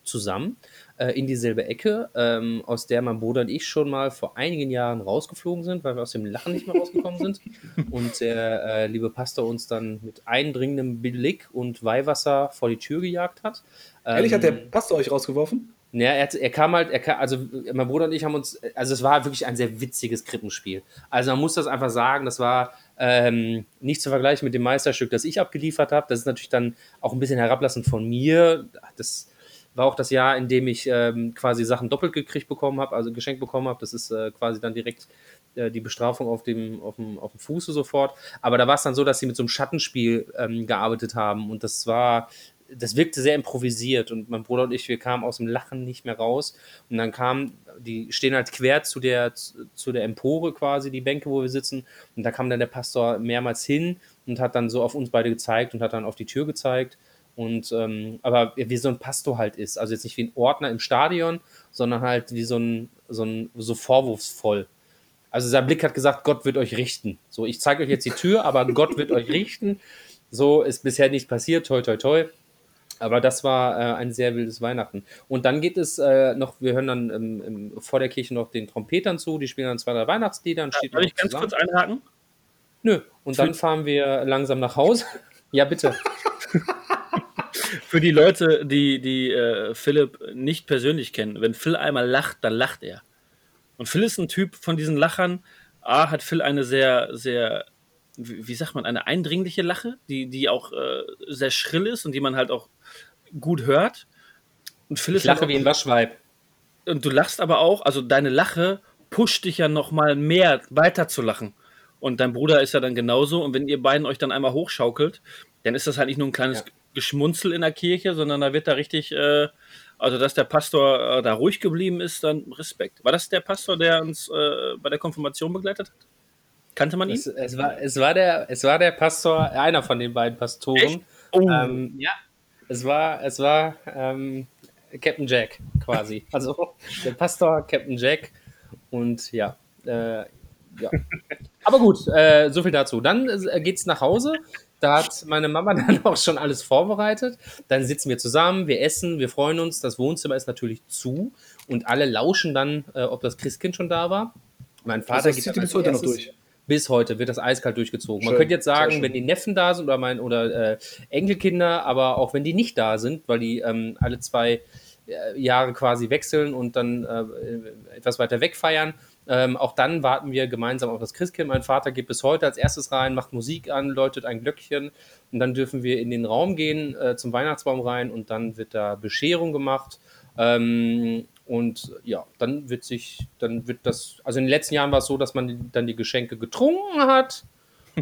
zusammen äh, in dieselbe Ecke, ähm, aus der mein Bruder und ich schon mal vor einigen Jahren rausgeflogen sind, weil wir aus dem Lachen nicht mehr rausgekommen sind. Und der äh, liebe Pastor uns dann mit eindringendem Blick und Weihwasser vor die Tür gejagt hat. Ehrlich, hat der Ähm, Pastor euch rausgeworfen? Ja, er, hat, er kam halt, er kam, also mein Bruder und ich haben uns, also es war wirklich ein sehr witziges Krippenspiel. Also man muss das einfach sagen, das war ähm, nicht zu vergleichen mit dem Meisterstück, das ich abgeliefert habe. Das ist natürlich dann auch ein bisschen herablassend von mir. Das war auch das Jahr, in dem ich ähm, quasi Sachen doppelt gekriegt bekommen habe, also geschenkt bekommen habe. Das ist äh, quasi dann direkt äh, die Bestrafung auf dem, auf, dem, auf dem Fuße sofort. Aber da war es dann so, dass sie mit so einem Schattenspiel ähm, gearbeitet haben und das war das wirkte sehr improvisiert und mein Bruder und ich, wir kamen aus dem Lachen nicht mehr raus. Und dann kam, die stehen halt quer zu der, zu der Empore quasi, die Bänke, wo wir sitzen. Und da kam dann der Pastor mehrmals hin und hat dann so auf uns beide gezeigt und hat dann auf die Tür gezeigt. Und ähm, aber wie so ein Pastor halt ist, also jetzt nicht wie ein Ordner im Stadion, sondern halt wie so ein, so ein so vorwurfsvoll. Also sein Blick hat gesagt, Gott wird euch richten. So, ich zeige euch jetzt die Tür, aber Gott wird euch richten. So ist bisher nicht passiert, toi toi toi. Aber das war äh, ein sehr wildes Weihnachten. Und dann geht es äh, noch, wir hören dann ähm, im, vor der Kirche noch den Trompetern zu, die spielen dann zwei, drei Weihnachtslieder. Und steht Soll ich ganz zusammen. kurz einhaken? Nö. Und Für dann fahren wir langsam nach Hause. ja, bitte. Für die Leute, die, die äh, Philipp nicht persönlich kennen, wenn Phil einmal lacht, dann lacht er. Und Phil ist ein Typ von diesen Lachern. A, hat Phil eine sehr, sehr, wie, wie sagt man, eine eindringliche Lache, die, die auch äh, sehr schrill ist und die man halt auch gut hört. Und Phil ich lache wie ein Waschweib. Und du lachst aber auch, also deine Lache pusht dich ja noch mal mehr weiter zu lachen. Und dein Bruder ist ja dann genauso. Und wenn ihr beiden euch dann einmal hochschaukelt, dann ist das halt nicht nur ein kleines ja. Geschmunzel in der Kirche, sondern da wird da richtig, äh, also dass der Pastor äh, da ruhig geblieben ist, dann Respekt. War das der Pastor, der uns äh, bei der Konfirmation begleitet hat? Kannte man ihn? Es, es, war, es, war der, es war der Pastor, einer von den beiden Pastoren. Oh. Ähm, ja, es war, es war ähm, Captain Jack quasi. Also der Pastor, Captain Jack und ja, äh, ja. Aber gut, äh, so viel dazu. Dann äh, geht's nach Hause. Da hat meine Mama dann auch schon alles vorbereitet. Dann sitzen wir zusammen, wir essen, wir freuen uns. Das Wohnzimmer ist natürlich zu und alle lauschen dann, äh, ob das Christkind schon da war. Mein Vater also, geht dann bis heute noch durch bis heute wird das eiskalt durchgezogen. Schön, Man könnte jetzt sagen, wenn die Neffen da sind oder mein oder äh, Enkelkinder, aber auch wenn die nicht da sind, weil die ähm, alle zwei äh, Jahre quasi wechseln und dann äh, etwas weiter weg feiern. Ähm, auch dann warten wir gemeinsam auf das Christkind. Mein Vater geht bis heute als erstes rein, macht Musik an, läutet ein Glöckchen und dann dürfen wir in den Raum gehen, äh, zum Weihnachtsbaum rein und dann wird da Bescherung gemacht. Ähm, und ja, dann wird sich, dann wird das, also in den letzten Jahren war es so, dass man dann die Geschenke getrunken hat,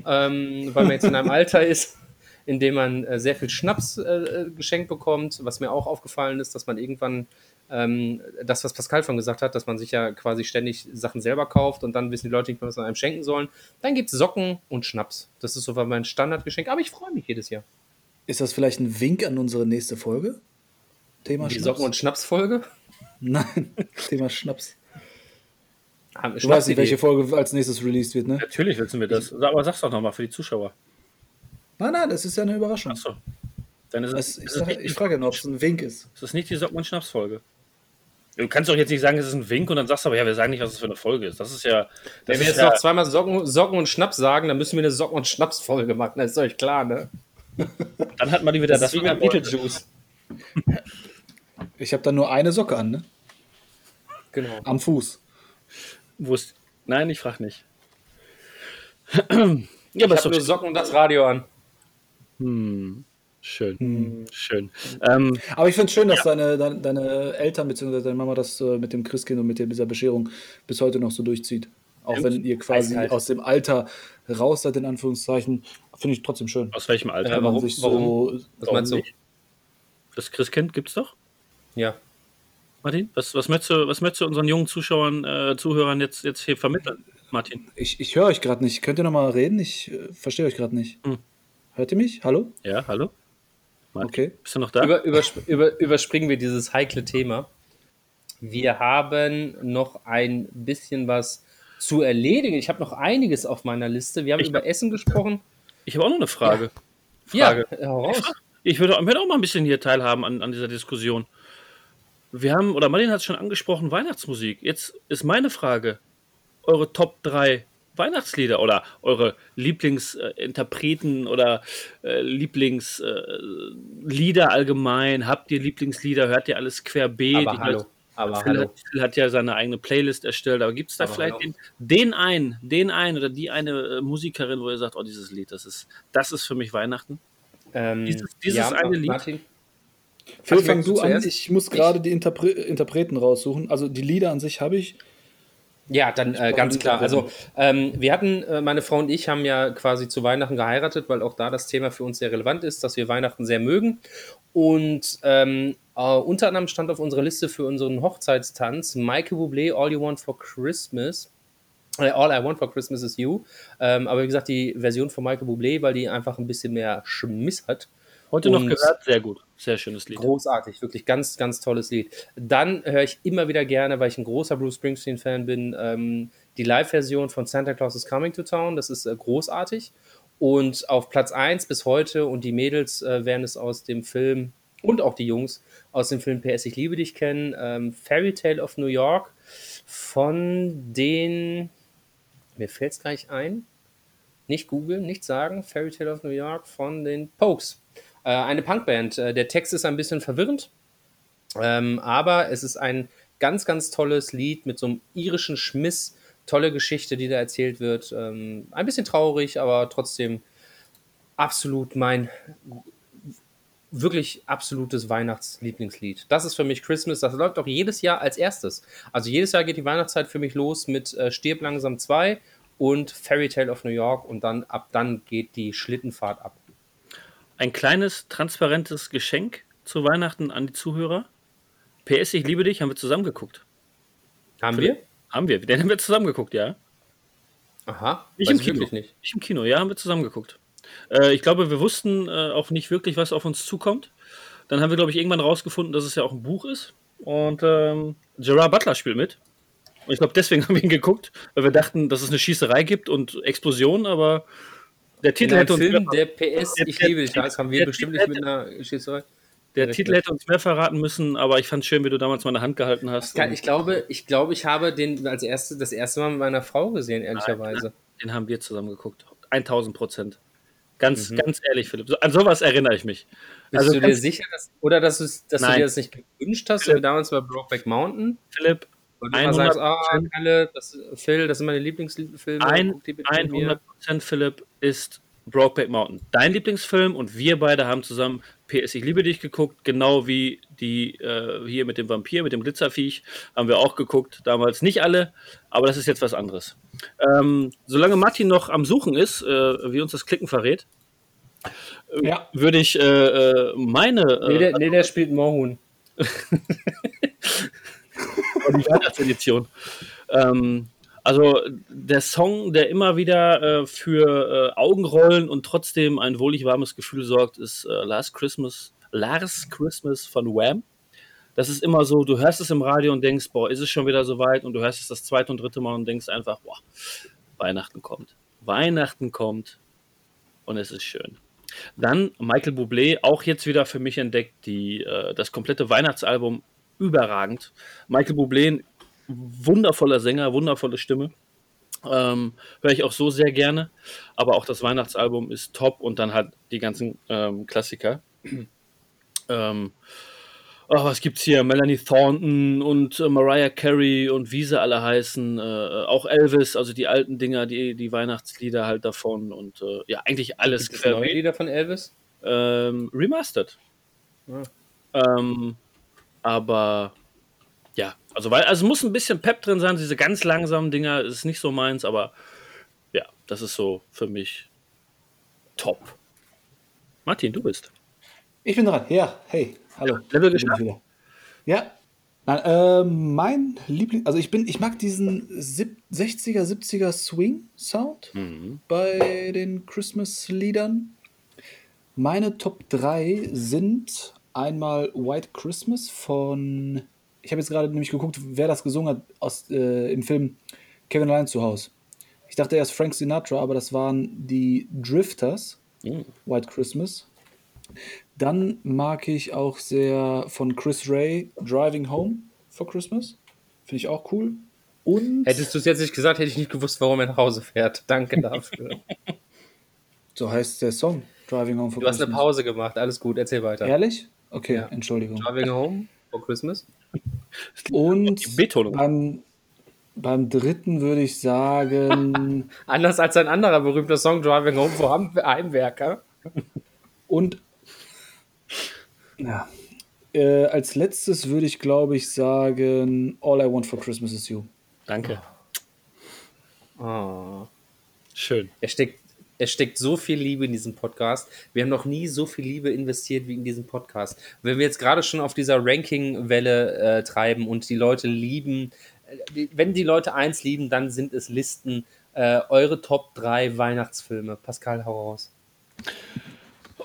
ähm, weil man jetzt in einem Alter ist, in dem man äh, sehr viel Schnaps äh, äh, geschenkt bekommt. Was mir auch aufgefallen ist, dass man irgendwann ähm, das, was Pascal von gesagt hat, dass man sich ja quasi ständig Sachen selber kauft und dann wissen die Leute nicht mehr, was sie einem schenken sollen. Dann gibt es Socken und Schnaps. Das ist so mein Standardgeschenk, aber ich freue mich jedes Jahr. Ist das vielleicht ein Wink an unsere nächste Folge? Thema die Schnaps? Socken- und Schnaps-Folge? Nein, Thema Schnaps. Du weißt nicht, welche Folge als nächstes released wird, ne? Natürlich wissen wir das. Aber sag's doch nochmal für die Zuschauer. Nein, nein, das ist ja eine Überraschung. Achso. Dann ist es, das, ich, sag, ich frage nur, ob es ein Wink ist. Ist das nicht die Socken- und Schnaps-Folge? Du kannst doch jetzt nicht sagen, es ist ein Wink und dann sagst du aber, ja, wir sagen nicht, was es für eine Folge ist. Das ist ja. Das Wenn wir jetzt ja noch zweimal Socken, Socken und Schnaps sagen, dann müssen wir eine Socken- und Schnaps-Folge machen. Das ist euch klar, ne? Dann hat man die wieder das, das wie beim Beetlejuice. Ich habe da nur eine Socke an, ne? Genau. Am Fuß. Wo ist. Nein, ich frage nicht. ja, aber ich habe nur Socken und das Radio an. Hm. Schön, hm. schön. Ähm, aber ich finde es schön, dass ja. deine, deine, deine, Eltern bzw. deine Mama das äh, mit dem Christkind und mit dieser Bescherung bis heute noch so durchzieht. Auch wenn ihr quasi Eiskalt. aus dem Alter raus seid, in Anführungszeichen, finde ich trotzdem schön. Aus welchem Alter? Äh, warum, sich so, warum? Was meinst du? Das Christkind gibt es doch? Ja. Martin, was, was, möchtest, du, was möchtest du unseren jungen Zuschauern, äh, Zuhörern jetzt, jetzt hier vermitteln, Martin? Ich, ich höre euch gerade nicht. Könnt ihr nochmal reden? Ich äh, verstehe euch gerade nicht. Hm. Hört ihr mich? Hallo? Ja, hallo? Martin, okay. Bist du noch da? Über, übersp über, überspringen wir dieses heikle Thema. Wir haben noch ein bisschen was zu erledigen. Ich habe noch einiges auf meiner Liste. Wir haben ich über Essen gesprochen. Ich habe auch noch eine Frage. Ja, Frage. ja heraus. Ich würde, würde auch mal ein bisschen hier teilhaben an, an dieser Diskussion. Wir haben, oder Martin hat es schon angesprochen, Weihnachtsmusik. Jetzt ist meine Frage: Eure Top 3 Weihnachtslieder oder eure Lieblingsinterpreten oder äh, Lieblingslieder äh, allgemein? Habt ihr Lieblingslieder? Hört ihr alles querbeet? Aber hallo. Aber Phil, hallo. hat, Phil hat ja seine eigene Playlist erstellt, aber gibt es da Aber vielleicht den, den einen, den einen oder die eine äh, Musikerin, wo ihr sagt, oh, dieses Lied, das ist, das ist für mich Weihnachten? Ähm, Dieses- dieses eine Lied? Martin? Phil, Also, fang du du an. zuerst? Ich muss gerade die Interpre Interpreten raussuchen. Also die Lieder an sich habe ich. Ja, dann äh, ganz klar. Also ähm, wir hatten, äh, meine Frau und ich haben ja quasi zu Weihnachten geheiratet, weil auch da das Thema für uns sehr relevant ist, dass wir Weihnachten sehr mögen. Und ähm, äh, unter anderem stand auf unserer Liste für unseren Hochzeitstanz Michael Bublé, All You Want for Christmas. Äh, All I Want for Christmas is You. Ähm, aber wie gesagt, die Version von Michael Bublé, weil die einfach ein bisschen mehr Schmiss hat. Heute noch gehört, sehr gut. Sehr schönes Lied. Großartig, wirklich ganz, ganz tolles Lied. Dann höre ich immer wieder gerne, weil ich ein großer Bruce Springsteen-Fan bin, ähm, die Live-Version von Santa Claus is Coming to Town. Das ist äh, großartig. Und auf Platz 1 bis heute, und die Mädels äh, werden es aus dem Film und auch die Jungs aus dem Film PS Ich liebe dich kennen, ähm, Fairy Tale of New York von den, mir fällt es gleich ein, nicht googeln, nicht sagen, Fairy Tale of New York von den Pokes. Äh, eine Punkband. Äh, der Text ist ein bisschen verwirrend, ähm, aber es ist ein ganz, ganz tolles Lied mit so einem irischen Schmiss. Tolle Geschichte, die da erzählt wird. Ähm, ein bisschen traurig, aber trotzdem absolut mein wirklich absolutes Weihnachtslieblingslied. Das ist für mich Christmas. Das läuft auch jedes Jahr als erstes. Also jedes Jahr geht die Weihnachtszeit für mich los mit äh, Stirb langsam 2 und Fairy Tale of New York und dann ab dann geht die Schlittenfahrt ab. Ein kleines, transparentes Geschenk zu Weihnachten an die Zuhörer. PS, ich liebe dich, haben wir zusammen geguckt. Haben wir? Haben wir. Den haben wir zusammen geguckt, ja. Aha. Weiß im ich Kino. nicht. Nicht im Kino, ja, haben wir zusammen geguckt. Äh, ich glaube, wir wussten äh, auch nicht wirklich, was auf uns zukommt. Dann haben wir, glaube ich, irgendwann rausgefunden, dass es ja auch ein Buch ist. Und ähm, Gerard Butler spielt mit. Und ich glaube, deswegen haben wir ihn geguckt, weil wir dachten, dass es eine Schießerei gibt und Explosionen, aber der Titel hätte uns Film, mehr, der PS Der- Ich liebe dich heißt, haben wir bestimmt nicht mit einer Schießerei. der Titel hätte uns mehr verraten müssen, aber ich fand es schön, wie du damals meine Hand gehalten hast. Geil, Ich glaube, ich glaube, ich habe den als erste, das erste Mal mit meiner Frau gesehen, ehrlicherweise. Den haben wir zusammen geguckt. 1000 Prozent. Ganz, Mhm. ganz ehrlich, Philipp. An sowas erinnere ich mich. Bist Also du dir sicher, dass, oder dass, dass du dir das nicht gewünscht hast, wie damals bei Brokeback Mountain? Philipp, Weil du immer sagst, ah, 100%. Kalle, das, Phil, das sind meine Lieblingsfilme. ein, guck die bitte mit mir. 100% Philipp ist Brokeback Mountain. Dein Lieblingsfilm und wir beide haben zusammen PS Ich liebe dich geguckt, genau wie die äh, hier mit dem Vampir, mit dem Glitzerviech, haben wir auch geguckt. Damals nicht alle, aber das ist jetzt was anderes. Ähm, solange Martin noch am Suchen ist, äh, wie uns das Klicken verrät, Ja. würde ich äh, äh, meine Nee, äh, der, nee, der spielt Mohun. die Weihnachtsedition. Ähm, also der Song, der immer wieder äh, für äh, Augenrollen und trotzdem ein wohlig warmes Gefühl sorgt, ist äh, Last Christmas, Last Christmas von Wham. Das ist immer so, du hörst es im Radio und denkst, boah, ist es schon wieder soweit? Und du hörst es das zweite und dritte Mal und denkst einfach, boah, Weihnachten kommt. Weihnachten kommt und es ist schön. Dann Michael Bublé, auch jetzt wieder für mich entdeckt, die, äh, das komplette Weihnachtsalbum überragend. Michael Bublé, wundervoller Sänger, wundervolle Stimme. Ähm, Höre ich auch so sehr gerne. Aber auch das Weihnachtsalbum ist top und dann halt die ganzen ähm, Klassiker. ähm, oh, was gibt's hier? Melanie Thornton und äh, Mariah Carey und wie sie alle heißen. Äh, auch Elvis, also die alten Dinger, die, die Weihnachtslieder halt davon und äh, ja, eigentlich alles Gibt es neue. Lieder von Elvis? Ähm, remastered. Ja. Ähm, aber ja, also weil, also muss ein bisschen Pep drin sein, diese ganz langsamen Dinger ist nicht so meins, aber ja, das ist so für mich top. Martin, du bist. Ich bin dran. Ja, hey, hallo. Level bin ich geschafft? Ja. Nein, äh, mein Liebling, also ich bin, ich mag diesen sieb- 60er, 70er Swing-Sound Mhm. bei den Christmas-Liedern. Meine Top 3 sind einmal White Christmas von, ich habe jetzt gerade nämlich geguckt, wer das gesungen hat aus, äh, im Film Kevin Allein zu Hause. Ich dachte erst Frank Sinatra, aber das waren die Drifters. Mhm. White Christmas. Dann mag ich auch sehr von Chris Ray Driving Home for Christmas. Finde ich auch cool. Und Hättest du es jetzt nicht gesagt, hätte ich nicht gewusst, warum er nach Hause fährt. Danke dafür. so heißt der Song, Driving Home for du hast eine Christmas. Pause gemacht. Alles gut, erzähl weiter. Ehrlich? Okay, Ja. Entschuldigung. Driving Home for Christmas. Und Die Betonung. beim, beim dritten würde ich sagen, Anders als ein anderer berühmter Song, Driving Home for Heim- Heimwerker. und ja, äh, als letztes würde ich, glaube ich, sagen, All I Want for Christmas is You. Danke. Oh. Schön. Er steckt, es steckt so viel Liebe in diesem Podcast. Wir haben noch nie so viel Liebe investiert wie in diesen Podcast. Wenn wir jetzt gerade schon auf dieser Ranking-Welle äh, treiben und die Leute lieben, äh, wenn die Leute eins lieben, dann sind es Listen. Äh, eure Top 3 Weihnachtsfilme. Pascal, hau raus.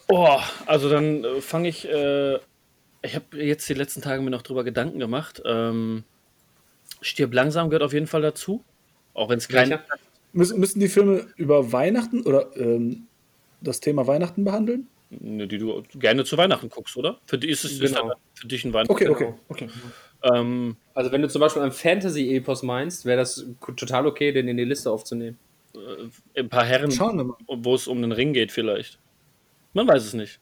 Oh, also dann äh, fange ich. Äh, ich habe jetzt die letzten Tage mir noch drüber Gedanken gemacht. Ähm, Stirb langsam gehört auf jeden Fall dazu. Auch wenn es kein. Müssen, müssen die Filme über Weihnachten oder ähm, das Thema Weihnachten behandeln? Ne, die du gerne zu Weihnachten guckst, oder? Für dich ist es ist Genau. dann für dich ein Weihnachten. Okay, okay, Genau. okay. Ähm, Also wenn du zum Beispiel ein Fantasy-Epos meinst, wäre das total okay, den in die Liste aufzunehmen. ein paar Herren, wo es um den Ring geht, vielleicht. Man weiß es nicht.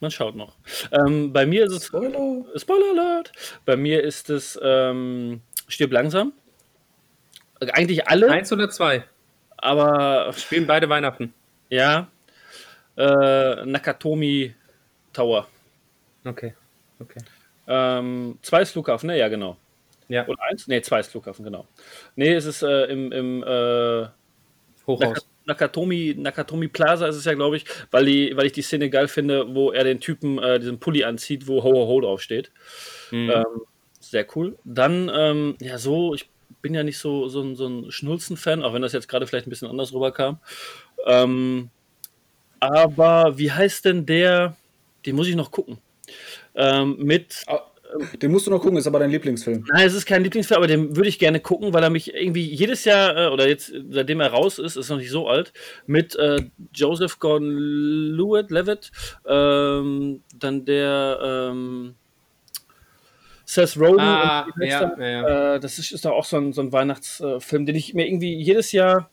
Man schaut noch. Ähm, bei mir ist es. Spoiler. Spoiler Alert! Bei mir ist es ähm, Stirb langsam. Eigentlich alle, Eins oder zwei? aber Spielen beide Weihnachten. ja. Äh, Nakatomi Tower. Okay. Okay. Ähm, zwei ist Flughafen, ne? Ja, genau. Ja, Oder eins? Ne, zwei ist Flughafen, genau. Ne, es ist äh, im, im äh, Hochhaus. Naka- Nakatomi, Nakatomi Plaza ist es ja, glaube ich, weil, die, weil ich die Szene geil finde, wo er den Typen äh, diesen Pulli anzieht, wo Ho Ho Ho draufsteht. Mhm. Ähm, sehr cool. Dann, ähm, ja, so, ich bin ja nicht so, so, ein- so ein Schnulzen-Fan, auch wenn das jetzt gerade vielleicht ein bisschen anders rüberkam. Ähm, aber wie heißt denn der? Den muss ich noch gucken. Ähm, mit Ah, Den musst du noch gucken, ist aber dein Lieblingsfilm. Nein, es ist kein Lieblingsfilm, aber den würde ich gerne gucken, weil er mich irgendwie jedes Jahr, äh, oder jetzt, seitdem er raus ist, ist noch nicht so alt, mit äh, Joseph Gordon-Levitt, Levitt, ähm, dann der ähm, Seth Rogen. Ah, ja, ja, ja. Äh, das ist, ist doch auch so ein, so ein Weihnachtsfilm, den ich mir irgendwie jedes Jahr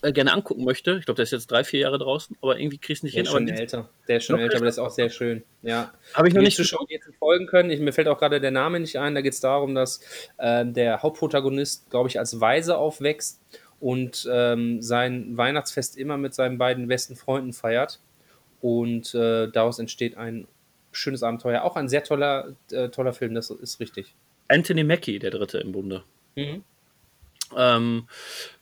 äh, gerne angucken möchte. Ich glaube, der ist jetzt drei, vier Jahre draußen, aber irgendwie ich es nicht Der hin. ist schon älter. Der ist schon älter, aber der ist auch sehr schön. Ja. habe ich noch nicht jetzt folgen können. Ich, mir fällt auch gerade der Name nicht ein. Da geht es darum, dass ähm, der Hauptprotagonist, glaube ich, als Weise aufwächst und ähm, sein Weihnachtsfest immer mit seinen beiden besten Freunden feiert. Und äh, daraus entsteht ein schönes Abenteuer. Auch ein sehr toller, äh, toller Film, das ist richtig. Anthony Mackie, der dritte im Bunde. Mhm. Ähm,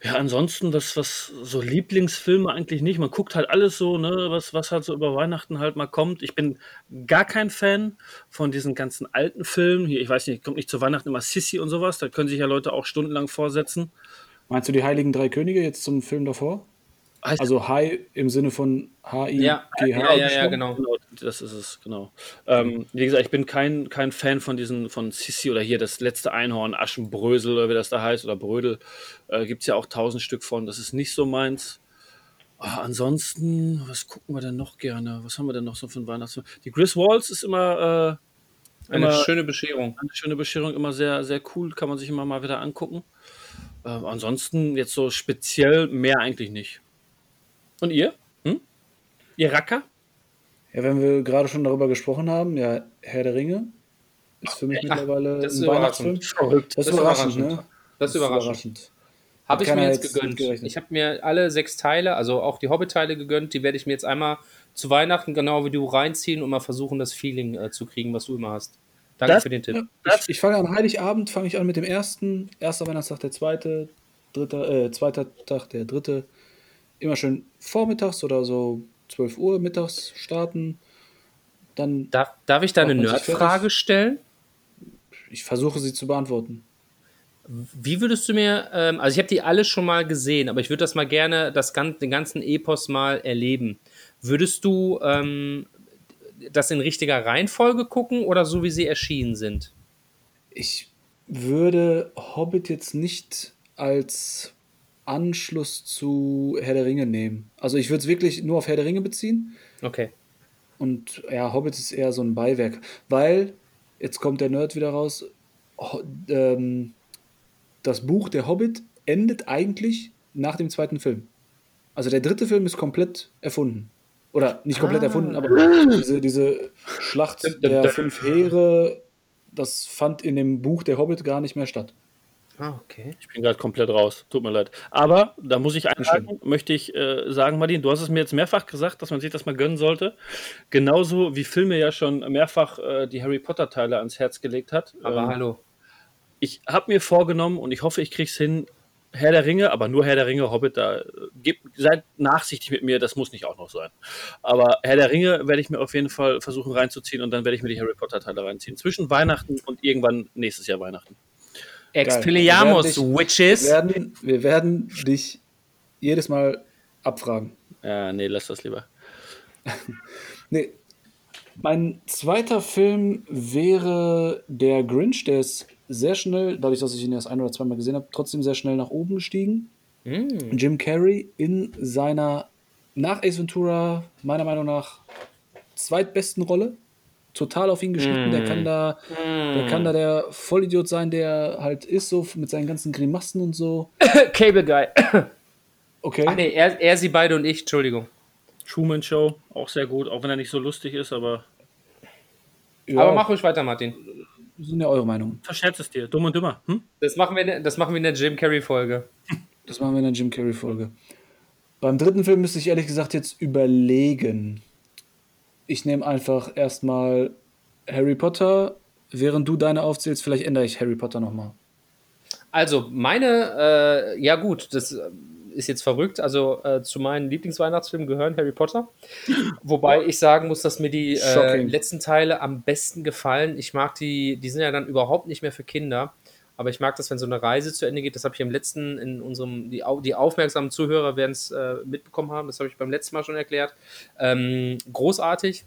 ja, ansonsten, was, was so Lieblingsfilme eigentlich nicht. Man guckt halt alles so, ne, was, was halt so über Weihnachten halt mal kommt. Ich bin gar kein Fan von diesen ganzen alten Filmen. Hier, ich weiß nicht, kommt nicht zu Weihnachten immer Sissy und sowas. Da können sich ja Leute auch stundenlang vorsetzen. Meinst du die Heiligen Drei Könige jetzt zum Film davor? Heißt- Also High im Sinne von H-I-G-H. Ja, ja, ja, ja, geschrieben? genau. Genau, das ist es, genau. Ähm, wie gesagt, ich bin kein, kein Fan von diesen, von Sissi oder hier das letzte Einhorn, Aschenbrösel oder wie das da heißt, oder Brödel. Äh, Gibt es ja auch tausend Stück von, das ist nicht so meins. Ah, ansonsten, was gucken wir denn noch gerne? Was haben wir denn noch so für einen Weihnachtsfilm? Die Chris Walls ist immer äh, Eine Immer- schöne Bescherung. eine schöne Bescherung, immer sehr, sehr cool, kann man sich immer mal wieder angucken. Äh, ansonsten jetzt so speziell mehr eigentlich nicht. Und ihr? Hm? Ihr Racker? Ja, wenn wir gerade schon darüber gesprochen haben, ja, Herr der Ringe ist für mich mittlerweile das ist ein Weihnachtsfilm. Verrückt. Das ist überraschend, ne? Das ist überraschend. Habe ich mir jetzt gegönnt. Ich habe mir alle sechs Teile, also auch die Hobbit-Teile gegönnt. Die werde ich mir jetzt einmal zu Weihnachten genau wie du reinziehen und mal versuchen, das Feeling äh, zu kriegen, was du immer hast. Danke Das- für den Tipp. Ich, ich fange an Heiligabend, fange ich an mit dem ersten, erster Weihnachtstag, der zweite, dritter, äh, zweiter Tag, der dritte. Immer schön vormittags oder so 12 Uhr mittags starten. Dann, Darf, darf ich da eine Nerdfrage stellen? ich versuche sie zu beantworten. Wie würdest du mir, ähm, also ich habe die alle schon mal gesehen, aber ich würde das mal gerne, das, den ganzen Epos mal erleben. Würdest du ähm, das in richtiger Reihenfolge gucken oder so, wie sie erschienen sind? Ich würde Hobbit jetzt nicht als Anschluss zu Herr der Ringe nehmen. Also ich würde es wirklich nur auf Herr der Ringe beziehen. Okay. Und ja, Hobbit ist eher so ein Beiwerk, weil, jetzt kommt der Nerd wieder raus, ähm, das Buch Der Hobbit endet eigentlich nach dem zweiten Film. Also der dritte Film ist komplett erfunden. Oder nicht komplett Ah. erfunden, aber diese, diese Schlacht der fünf Heere, das fand in dem Buch Der Hobbit gar nicht mehr statt. Ah, okay. Ich bin gerade komplett raus. Tut mir leid. Aber da muss ich einhaken, möchte ich äh, sagen, Martin, du hast es mir jetzt mehrfach gesagt, dass man sich das mal gönnen sollte. Genauso wie Filme ja schon mehrfach äh, die Harry Potter-Teile ans Herz gelegt hat. Aber Ähm, hallo. ich habe mir vorgenommen und ich hoffe, ich krieg's hin. Herr der Ringe, aber nur Herr der Ringe, Hobbit, da äh, gebt, seid nachsichtig mit mir, das muss nicht auch noch sein. Aber Herr der Ringe werde ich mir auf jeden Fall versuchen reinzuziehen und dann werde ich mir die Harry Potter Teile reinziehen. Zwischen Weihnachten und irgendwann nächstes Jahr Weihnachten. Expelliarmus, Witches. Wir werden, wir werden dich jedes Mal abfragen. Ja, nee, lass das lieber. Nee. Mein zweiter Film wäre der Grinch, der ist sehr schnell, dadurch, dass ich ihn erst ein oder zweimal gesehen habe, trotzdem sehr schnell nach oben gestiegen. Mm. Jim Carrey in seiner nach Ace Ventura meiner Meinung nach zweitbesten Rolle. Total auf ihn geschnitten. Der kann da, der kann da der Vollidiot sein, der halt ist, so mit seinen ganzen Grimassen und so. Cable Guy. Okay. Ach nee, er, er, sie beide und ich, Entschuldigung. Truman Show, auch sehr gut, auch wenn er nicht so lustig ist, aber ja, Aber mach ruhig weiter, Martin. sind ja eure Meinungen. verscherz es dir. Dumm und dümmer. Hm? Das machen wir, das machen wir in der Jim Carrey-Folge. Das machen wir in der Jim Carrey-Folge. Beim dritten Film müsste ich ehrlich gesagt jetzt überlegen. Ich nehme einfach erstmal Harry Potter. Während du deine aufzählst, vielleicht ändere ich Harry Potter nochmal. Also, meine, äh, ja gut, das äh, ist jetzt verrückt. Also, äh, zu meinen Lieblingsweihnachtsfilmen gehören Harry Potter. Wobei ich sagen muss, dass mir die äh, letzten Teile am besten gefallen. Ich mag die, die sind ja dann überhaupt nicht mehr für Kinder. Aber ich mag das, wenn so eine Reise zu Ende geht. Das habe ich im letzten, in unserem, die, die aufmerksamen Zuhörer werden es äh, mitbekommen haben. Das habe ich beim letzten Mal schon erklärt. Ähm, großartig.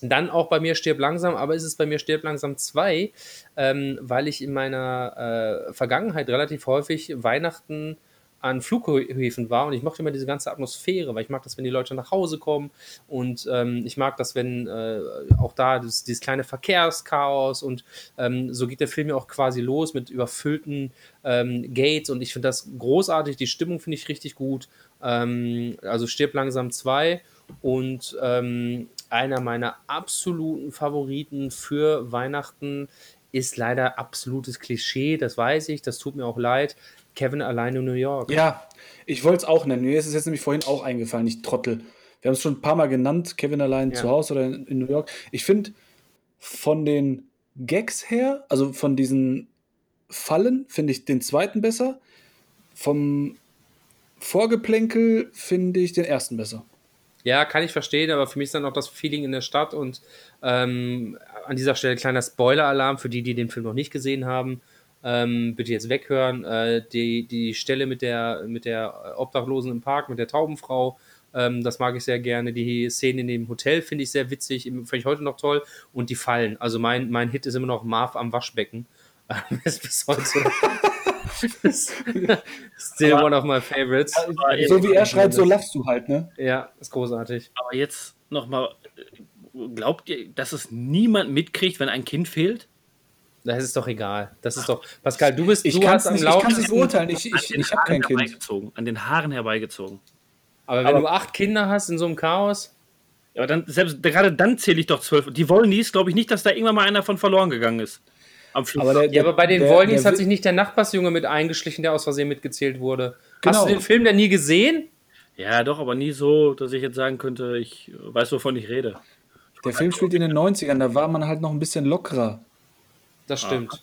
Dann auch bei mir stirb langsam, aber ist es bei mir stirb langsam 2, ähm, weil ich in meiner äh, Vergangenheit relativ häufig Weihnachten an Flughäfen war und ich mochte immer diese ganze Atmosphäre, weil ich mag das, wenn die Leute nach Hause kommen und ähm, ich mag das, wenn äh, auch da das, dieses kleine Verkehrschaos und ähm, so geht der Film ja auch quasi los mit überfüllten ähm, Gates und ich finde das großartig, die Stimmung finde ich richtig gut. Ähm, also stirb langsam 2 und ähm, einer meiner absoluten Favoriten für Weihnachten ist leider absolutes Klischee, das weiß ich, das tut mir auch leid. Kevin allein in New York. Ja, ich wollte es auch nennen. Mir ist es jetzt nämlich vorhin auch eingefallen, ich Trottel. Wir haben es schon ein paar Mal genannt, Kevin allein Ja. zu Hause oder in, in New York. Ich finde, von den Gags her, also von diesen Fallen, finde ich den zweiten besser. Vom Vorgeplänkel finde ich den ersten besser. Ja, kann ich verstehen, aber für mich ist dann auch das Feeling in der Stadt und ähm, an dieser Stelle kleiner Spoiler-Alarm für die, die den Film noch nicht gesehen haben. Ähm, bitte jetzt weghören. Äh, die, die Stelle mit der, mit der Obdachlosen im Park, mit der Taubenfrau, ähm, das mag ich sehr gerne. Die Szene in dem Hotel finde ich sehr witzig, finde ich heute noch toll. Und die Fallen. Also mein, mein Hit ist immer noch Marv am Waschbecken. ist bis heute Still one of my favorites. So wie er schreit, so lachst du halt, ne? Ja, ist großartig. Aber jetzt nochmal, glaubt ihr, dass es niemand mitkriegt, wenn ein Kind fehlt? Das ist doch egal. Das ist doch. Pascal, du bist. Ich du kann hast es nicht, ich kann's lautesten. nicht beurteilen. Ich, ich, ich habe kein Kind. Herbeigezogen, an den Haaren herbeigezogen. Aber wenn Aber- du acht Kinder hast in so einem Chaos, Ja, aber dann, selbst gerade dann zähle ich doch zwölf. Die Wollnies, glaube ich nicht, dass da irgendwann mal einer von verloren gegangen ist. Am Flug. Aber der, ja, aber bei den der- Wollnies hat sich nicht der Nachbarsjunge mit eingeschlichen, der aus Versehen mitgezählt wurde. Genau. Hast du den Film denn nie gesehen? ja, doch, aber nie so, dass ich jetzt sagen könnte, ich weiß, wovon ich rede. Der Film spielt in den 90ern, da war man halt noch ein bisschen lockerer. Das stimmt.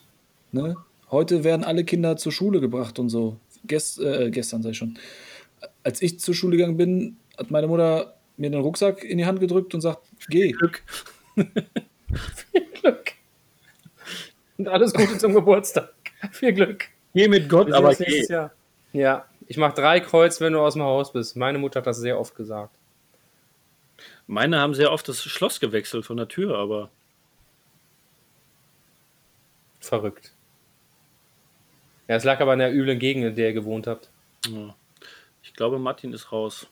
Ne? Heute werden alle Kinder zur Schule gebracht und so. Gest, äh, gestern sei schon. Als ich zur Schule gegangen bin, hat meine Mutter mir den Rucksack in die Hand gedrückt und sagt, geh. Glück. Glück. Und alles Gute zum Geburtstag. Viel Glück. Geh mit Gott, aber geh. Jahr. Ja, ich mache drei Kreuz, wenn du aus dem Haus bist. Meine Mutter hat das sehr oft gesagt. Meine haben sehr oft das Schloss gewechselt von der Tür, aber Verrückt. Ja, es lag aber in der üblen Gegend, in der ihr gewohnt habt. ja. ich glaube, Martin ist raus.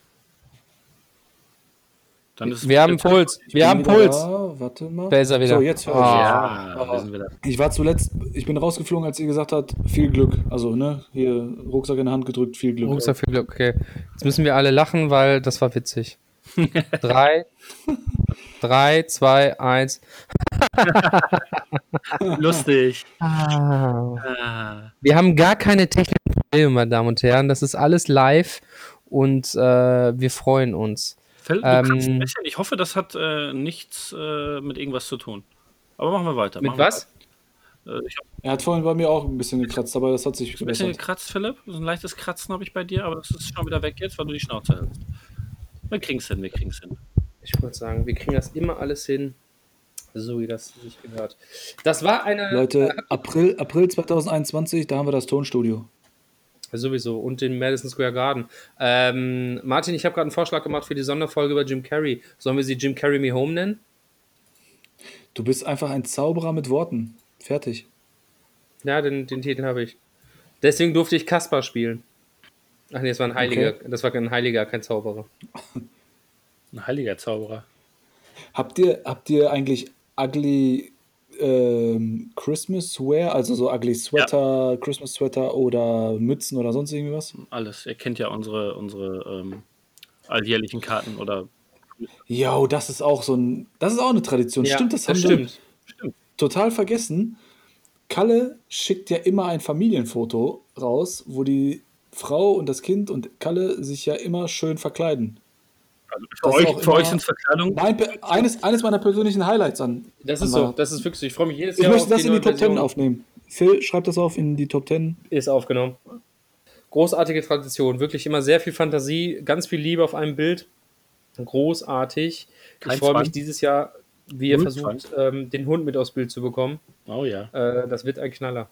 Dann ist Wir haben Puls. Wir haben Puls. Da. Warte mal. Da ist er wieder. So, jetzt höre ich. Ah. Ja, wieder. Ich war zuletzt, ich bin rausgeflogen, als ihr gesagt habt, viel Glück. Also, ne, hier Rucksack in die Hand gedrückt, viel Glück. Rucksack viel Glück. Okay. Jetzt müssen wir alle lachen, weil das war witzig. drei, drei, zwei, eins. Lustig. Ah. Ah. Wir haben gar keine technischen Probleme, meine Damen und Herren. Das ist alles live und äh, wir freuen uns. Ähm, kannst ein bisschen. Ich hoffe, das hat äh, nichts äh, mit irgendwas zu tun. Aber machen wir weiter. Mit machen was? weiter. Äh, Er hat vorhin bei mir auch ein bisschen gekratzt, aber das hat sich ein bisschen gebessert. gekratzt, Philipp. So ein leichtes Kratzen habe ich bei dir, aber das ist schon wieder weg jetzt, weil du die Schnauze hältst. Wir kriegen es hin, wir kriegen es hin. Ich wollte sagen, wir kriegen das immer alles hin, so wie das sich gehört. Das war eine. Leute, April, April 2021, da haben wir das Tonstudio. Sowieso. Und den Madison Square Garden. Ähm, Martin, ich habe gerade einen Vorschlag gemacht für die Sonderfolge über Jim Carrey. Sollen wir sie Jim Carrey Me Home nennen? Du bist einfach ein Zauberer mit Worten. Fertig. Ja, den, den Titel habe ich. Deswegen durfte ich Kaspar spielen. Ach nee, das war ein Heiliger. Okay. Das war ein Heiliger, kein Zauberer. Ein heiliger Zauberer. Habt ihr, habt ihr eigentlich ugly ähm, Christmas Wear, also so ugly Sweater, Christmas Sweater oder Mützen oder sonst irgendwas? Alles. Ihr kennt ja unsere, unsere ähm, alljährlichen Karten oder. Jo, das ist auch so ein, das ist auch eine Tradition. Ja, stimmt, das, das haben wir stimmt. total vergessen. Kalle schickt ja immer ein Familienfoto raus, wo die Frau und das Kind und Kalle sich ja immer schön verkleiden. Also für Das ist euch, für euch sind Verkleidung. Mein, eines, eines meiner persönlichen Highlights an. Das ist Aber- so. Das ist wirklich so. Ich freue mich jedes Ich Jahr möchte auf das in die Top 10 Version. aufnehmen. Phil, schreib das auf in die Top 10. Ist aufgenommen. Großartige Tradition. Wirklich immer sehr viel Fantasie, ganz viel Liebe auf einem Bild. Großartig. Kein ich freue mich dieses Jahr, wie ihr versucht, ähm, den Hund mit aufs Bild zu bekommen. Oh ja. Äh, das wird ein Knaller.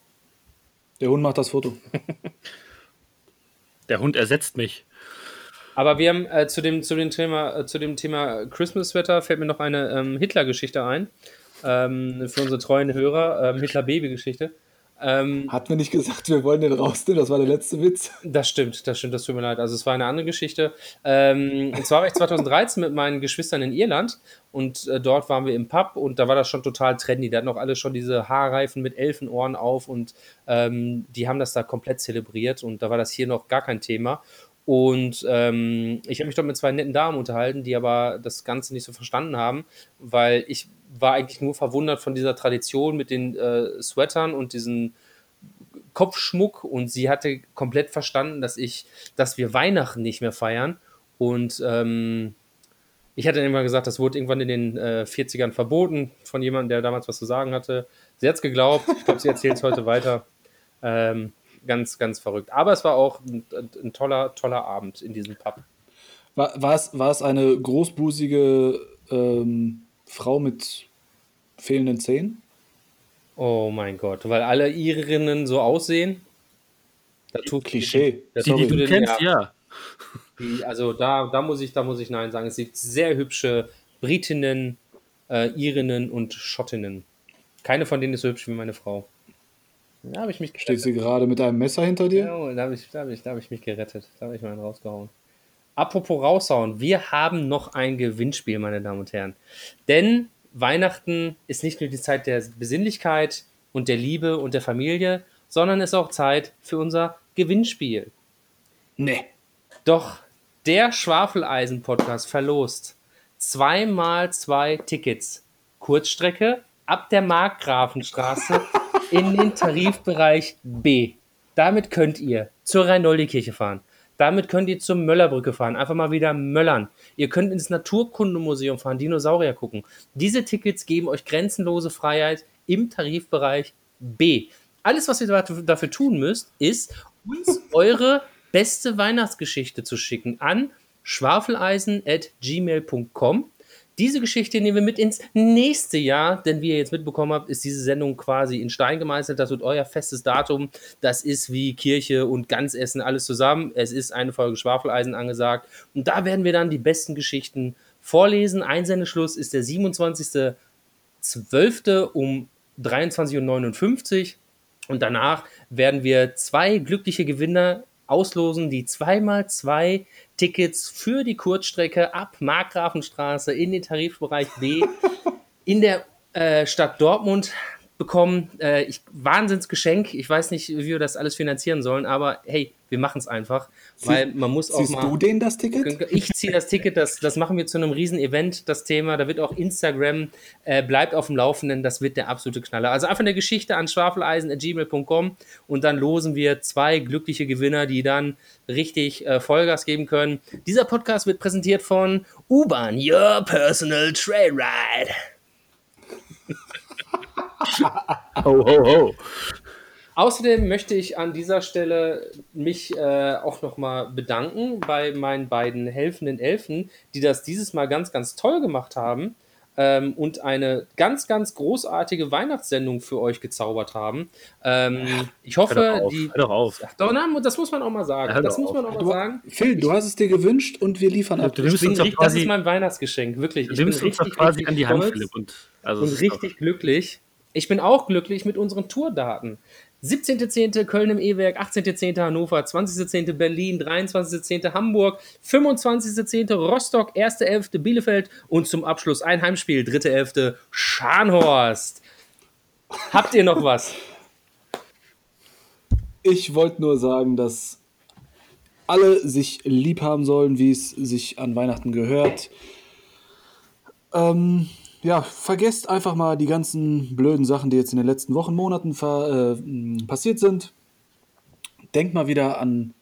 Der Hund macht das Foto. Der Hund ersetzt mich. Aber wir haben äh, zu, dem, zu, dem Thema, äh, zu dem Thema Christmas Sweater fällt mir noch eine ähm, Hitler-Geschichte ein. Ähm, für unsere treuen Hörer. Ähm, Hitler-Baby-Geschichte. Ähm, Hatten wir nicht gesagt, wir wollen den rausnehmen? Das war der letzte Witz. Das stimmt, das stimmt, das tut mir leid. Also es war eine andere Geschichte. Ähm, und zwar war ich 2013 mit meinen Geschwistern in Irland und äh, dort waren wir im Pub und da war das schon total trendy. Da hatten auch alle schon diese Haarreifen mit Elfenohren auf und ähm, die haben das da komplett zelebriert und da war das hier noch gar kein Thema. Und ähm, ich habe mich dort mit zwei netten Damen unterhalten, die aber das Ganze nicht so verstanden haben, weil ich war eigentlich nur verwundert von dieser Tradition mit den äh, Sweatern und diesen Kopfschmuck und sie hatte komplett verstanden, dass ich, dass wir Weihnachten nicht mehr feiern. Und ähm, ich hatte irgendwann gesagt, das wurde irgendwann in den äh, 40ern verboten von jemandem, der damals was zu sagen hatte. Sie hat es geglaubt. Ich glaube, sie erzählt es heute weiter. Ähm, ganz, ganz verrückt. Aber es war auch ein, ein toller, toller Abend in diesem Pub. War, war, es, war es eine großbusige ähm, Frau mit fehlenden Zähnen? Oh mein Gott, weil alle Irinnen so aussehen. Da tut Klischee. Da Die, tut die du den- kennst, ja. Die, also da, da muss ich, da muss ich Nein sagen. Es gibt sehr hübsche Britinnen, äh, Irinnen und Schottinnen. Keine von denen ist so hübsch wie meine Frau. Da habe ich mich Steht gerettet. sie gerade mit einem Messer hinter dir? Ja, da habe ich, da hab ich, da hab ich mich gerettet. Da habe ich mal einen rausgehauen. Apropos raushauen, wir haben noch ein Gewinnspiel, meine Damen und Herren. Denn Weihnachten ist nicht nur die Zeit der Besinnlichkeit und der Liebe und der Familie, sondern ist auch Zeit für unser Gewinnspiel. Nee. Doch der Schwafeleisen-Podcast verlost zweimal zwei Tickets. Kurzstrecke ab der Markgrafenstraße in den Tarifbereich B. Damit könnt ihr zur Rhein-Dolly-Kirche fahren. Damit könnt ihr zur Möllerbrücke fahren. Einfach mal wieder möllern. Ihr könnt ins Naturkundemuseum fahren, Dinosaurier gucken. Diese Tickets geben euch grenzenlose Freiheit im Tarifbereich B. Alles, was ihr dafür tun müsst, ist, uns eure beste Weihnachtsgeschichte zu schicken an schwafeleisen.gmail.com. Diese Geschichte nehmen wir mit ins nächste Jahr, denn wie ihr jetzt mitbekommen habt, ist diese Sendung quasi in Stein gemeißelt. Das wird euer festes Datum. Das ist wie Kirche und Ganzessen alles zusammen. Es ist eine Folge Schwafeleisen angesagt. Und da werden wir dann die besten Geschichten vorlesen. Einsendeschluss ist der 27.12. um 23.59 Uhr. Und danach werden wir zwei glückliche Gewinner auslosen die 2x2 Tickets für die Kurzstrecke ab Markgrafenstraße in den Tarifbereich B in der äh, Stadt Dortmund bekommen. Äh, ich, Wahnsinnsgeschenk. Ich weiß nicht, wie wir das alles finanzieren sollen, aber hey, wir machen es einfach. weil man muss auch Siehst mal. du denen das Ticket? Ich ziehe das Ticket, das, das machen wir zu einem riesen Event, das Thema. Da wird auch Instagram, äh, bleibt auf dem Laufenden, das wird der absolute Knaller. Also einfach eine Geschichte an schwafeleisen.gmail.com und dann losen wir zwei glückliche Gewinner, die dann richtig äh, Vollgas geben können. Dieser Podcast wird präsentiert von U-Bahn, Your Personal Trail Ride. Ho, ho, ho. Außerdem möchte ich an dieser Stelle mich äh, auch nochmal bedanken bei meinen beiden helfenden Elfen, die das dieses Mal ganz, ganz toll gemacht haben ähm, und eine ganz, ganz großartige Weihnachtssendung für euch gezaubert haben. Ähm, ich Hör hoffe, doch auf. die. Hör doch auf. Doch, das muss man auch mal sagen. Hör das muss man auf. auch mal sagen. Phil, du hast es dir gewünscht und wir liefern ab. Du Ich nimmst bin uns doch richtig, das ist quasi, mein Weihnachtsgeschenk, wirklich. du Ich bin nimmst uns richtig, quasi an die Hand, Philipp. Und, also und richtig glücklich. Ich bin auch glücklich mit unseren Tourdaten. 17.10. Köln im E-Werk, 18.10. Hannover, 20.10. Berlin, 23.10. Hamburg, 25.10. Rostock, 1.11. Bielefeld und zum Abschluss ein Heimspiel, 3.11. Scharnhorst. Habt ihr noch was? Ich wollte nur sagen, dass alle sich lieb haben sollen, wie es sich an Weihnachten gehört. Ähm, ja, vergesst einfach mal die ganzen blöden Sachen, die jetzt in den letzten Wochen, Monaten äh, passiert sind. Denkt mal wieder an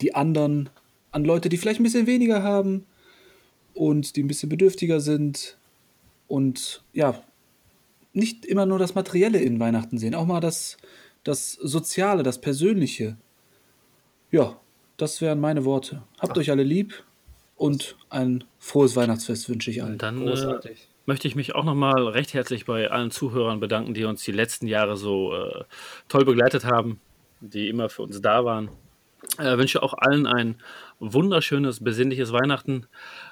die anderen, an Leute, die vielleicht ein bisschen weniger haben und die ein bisschen bedürftiger sind. Und ja, nicht immer nur das Materielle in Weihnachten sehen, auch mal das, das Soziale, das Persönliche. Ja, das wären meine Worte. Habt euch alle lieb und ein frohes Weihnachtsfest wünsche ich allen. Dann äh, Großartig. möchte ich mich auch nochmal recht herzlich bei allen Zuhörern bedanken, die uns die letzten Jahre so äh, toll begleitet haben, die immer für uns da waren. Äh, wünsche auch allen ein wunderschönes, besinnliches Weihnachten.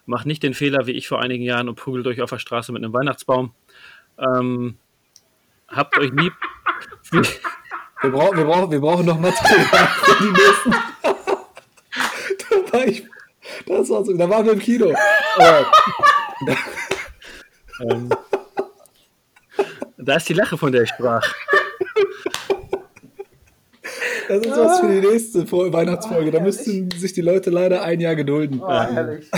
Macht nicht den Fehler wie ich vor einigen Jahren und prügelt euch auf der Straße mit einem Weihnachtsbaum. Ähm, habt euch lieb. Wir, brauchen, wir, brauchen, wir brauchen noch Material für die nächsten. da, war ich, das war so, da waren wir im Kino. Aber ähm, da ist die Lache, von der ich sprach. das ist was für die nächste Weihnachtsfolge. Da müssten sich die Leute leider ein Jahr gedulden. herrlich.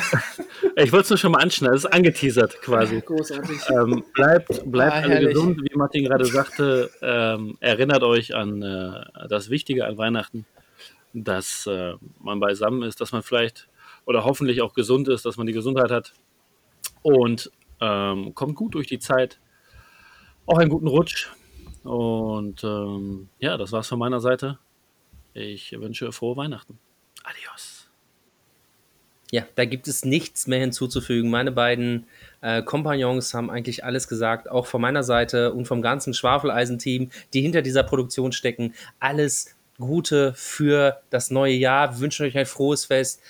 Ich wollte es nur schon mal anschneiden, es ist angeteasert quasi. Großartig. Ähm, bleibt bleibt Ah, alle herrlich. gesund, wie Martin gerade sagte. Ähm, erinnert euch an äh, das Wichtige an Weihnachten, dass äh, man beisammen ist, dass man vielleicht oder hoffentlich auch gesund ist, dass man die Gesundheit hat und ähm, kommt gut durch die Zeit. Auch einen guten Rutsch. Und ähm, ja, das war's von meiner Seite. Ich wünsche frohe Weihnachten. Adios. Ja, da gibt es nichts mehr hinzuzufügen. Meine beiden äh, Kompagnons haben eigentlich alles gesagt, auch von meiner Seite und vom ganzen Schwafeleisen-Team, die hinter dieser Produktion stecken. Alles Gute für das neue Jahr. Wir wünschen euch ein frohes Fest.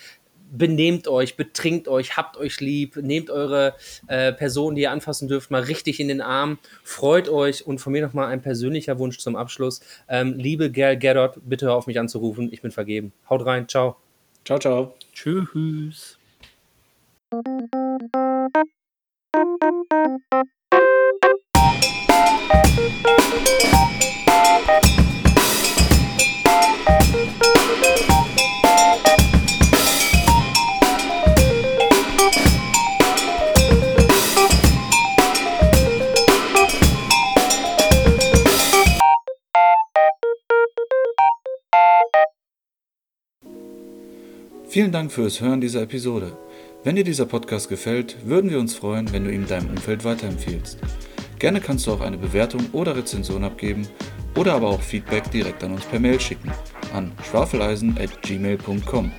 Benehmt euch, betrinkt euch, habt euch lieb, nehmt eure äh, Person, die ihr anfassen dürft, mal richtig in den Arm, freut euch und von mir nochmal ein persönlicher Wunsch zum Abschluss. Ähm, liebe Ger Gerard, bitte hör auf mich anzurufen, ich bin vergeben. Haut rein, ciao. Ciao, ciao. Tschüss. Vielen Dank fürs Hören dieser Episode. Wenn dir dieser Podcast gefällt, würden wir uns freuen, wenn du ihn deinem Umfeld weiterempfiehlst. Gerne kannst du auch eine Bewertung oder Rezension abgeben oder aber auch Feedback direkt an uns per Mail schicken an schwafeleisen@gmail.com.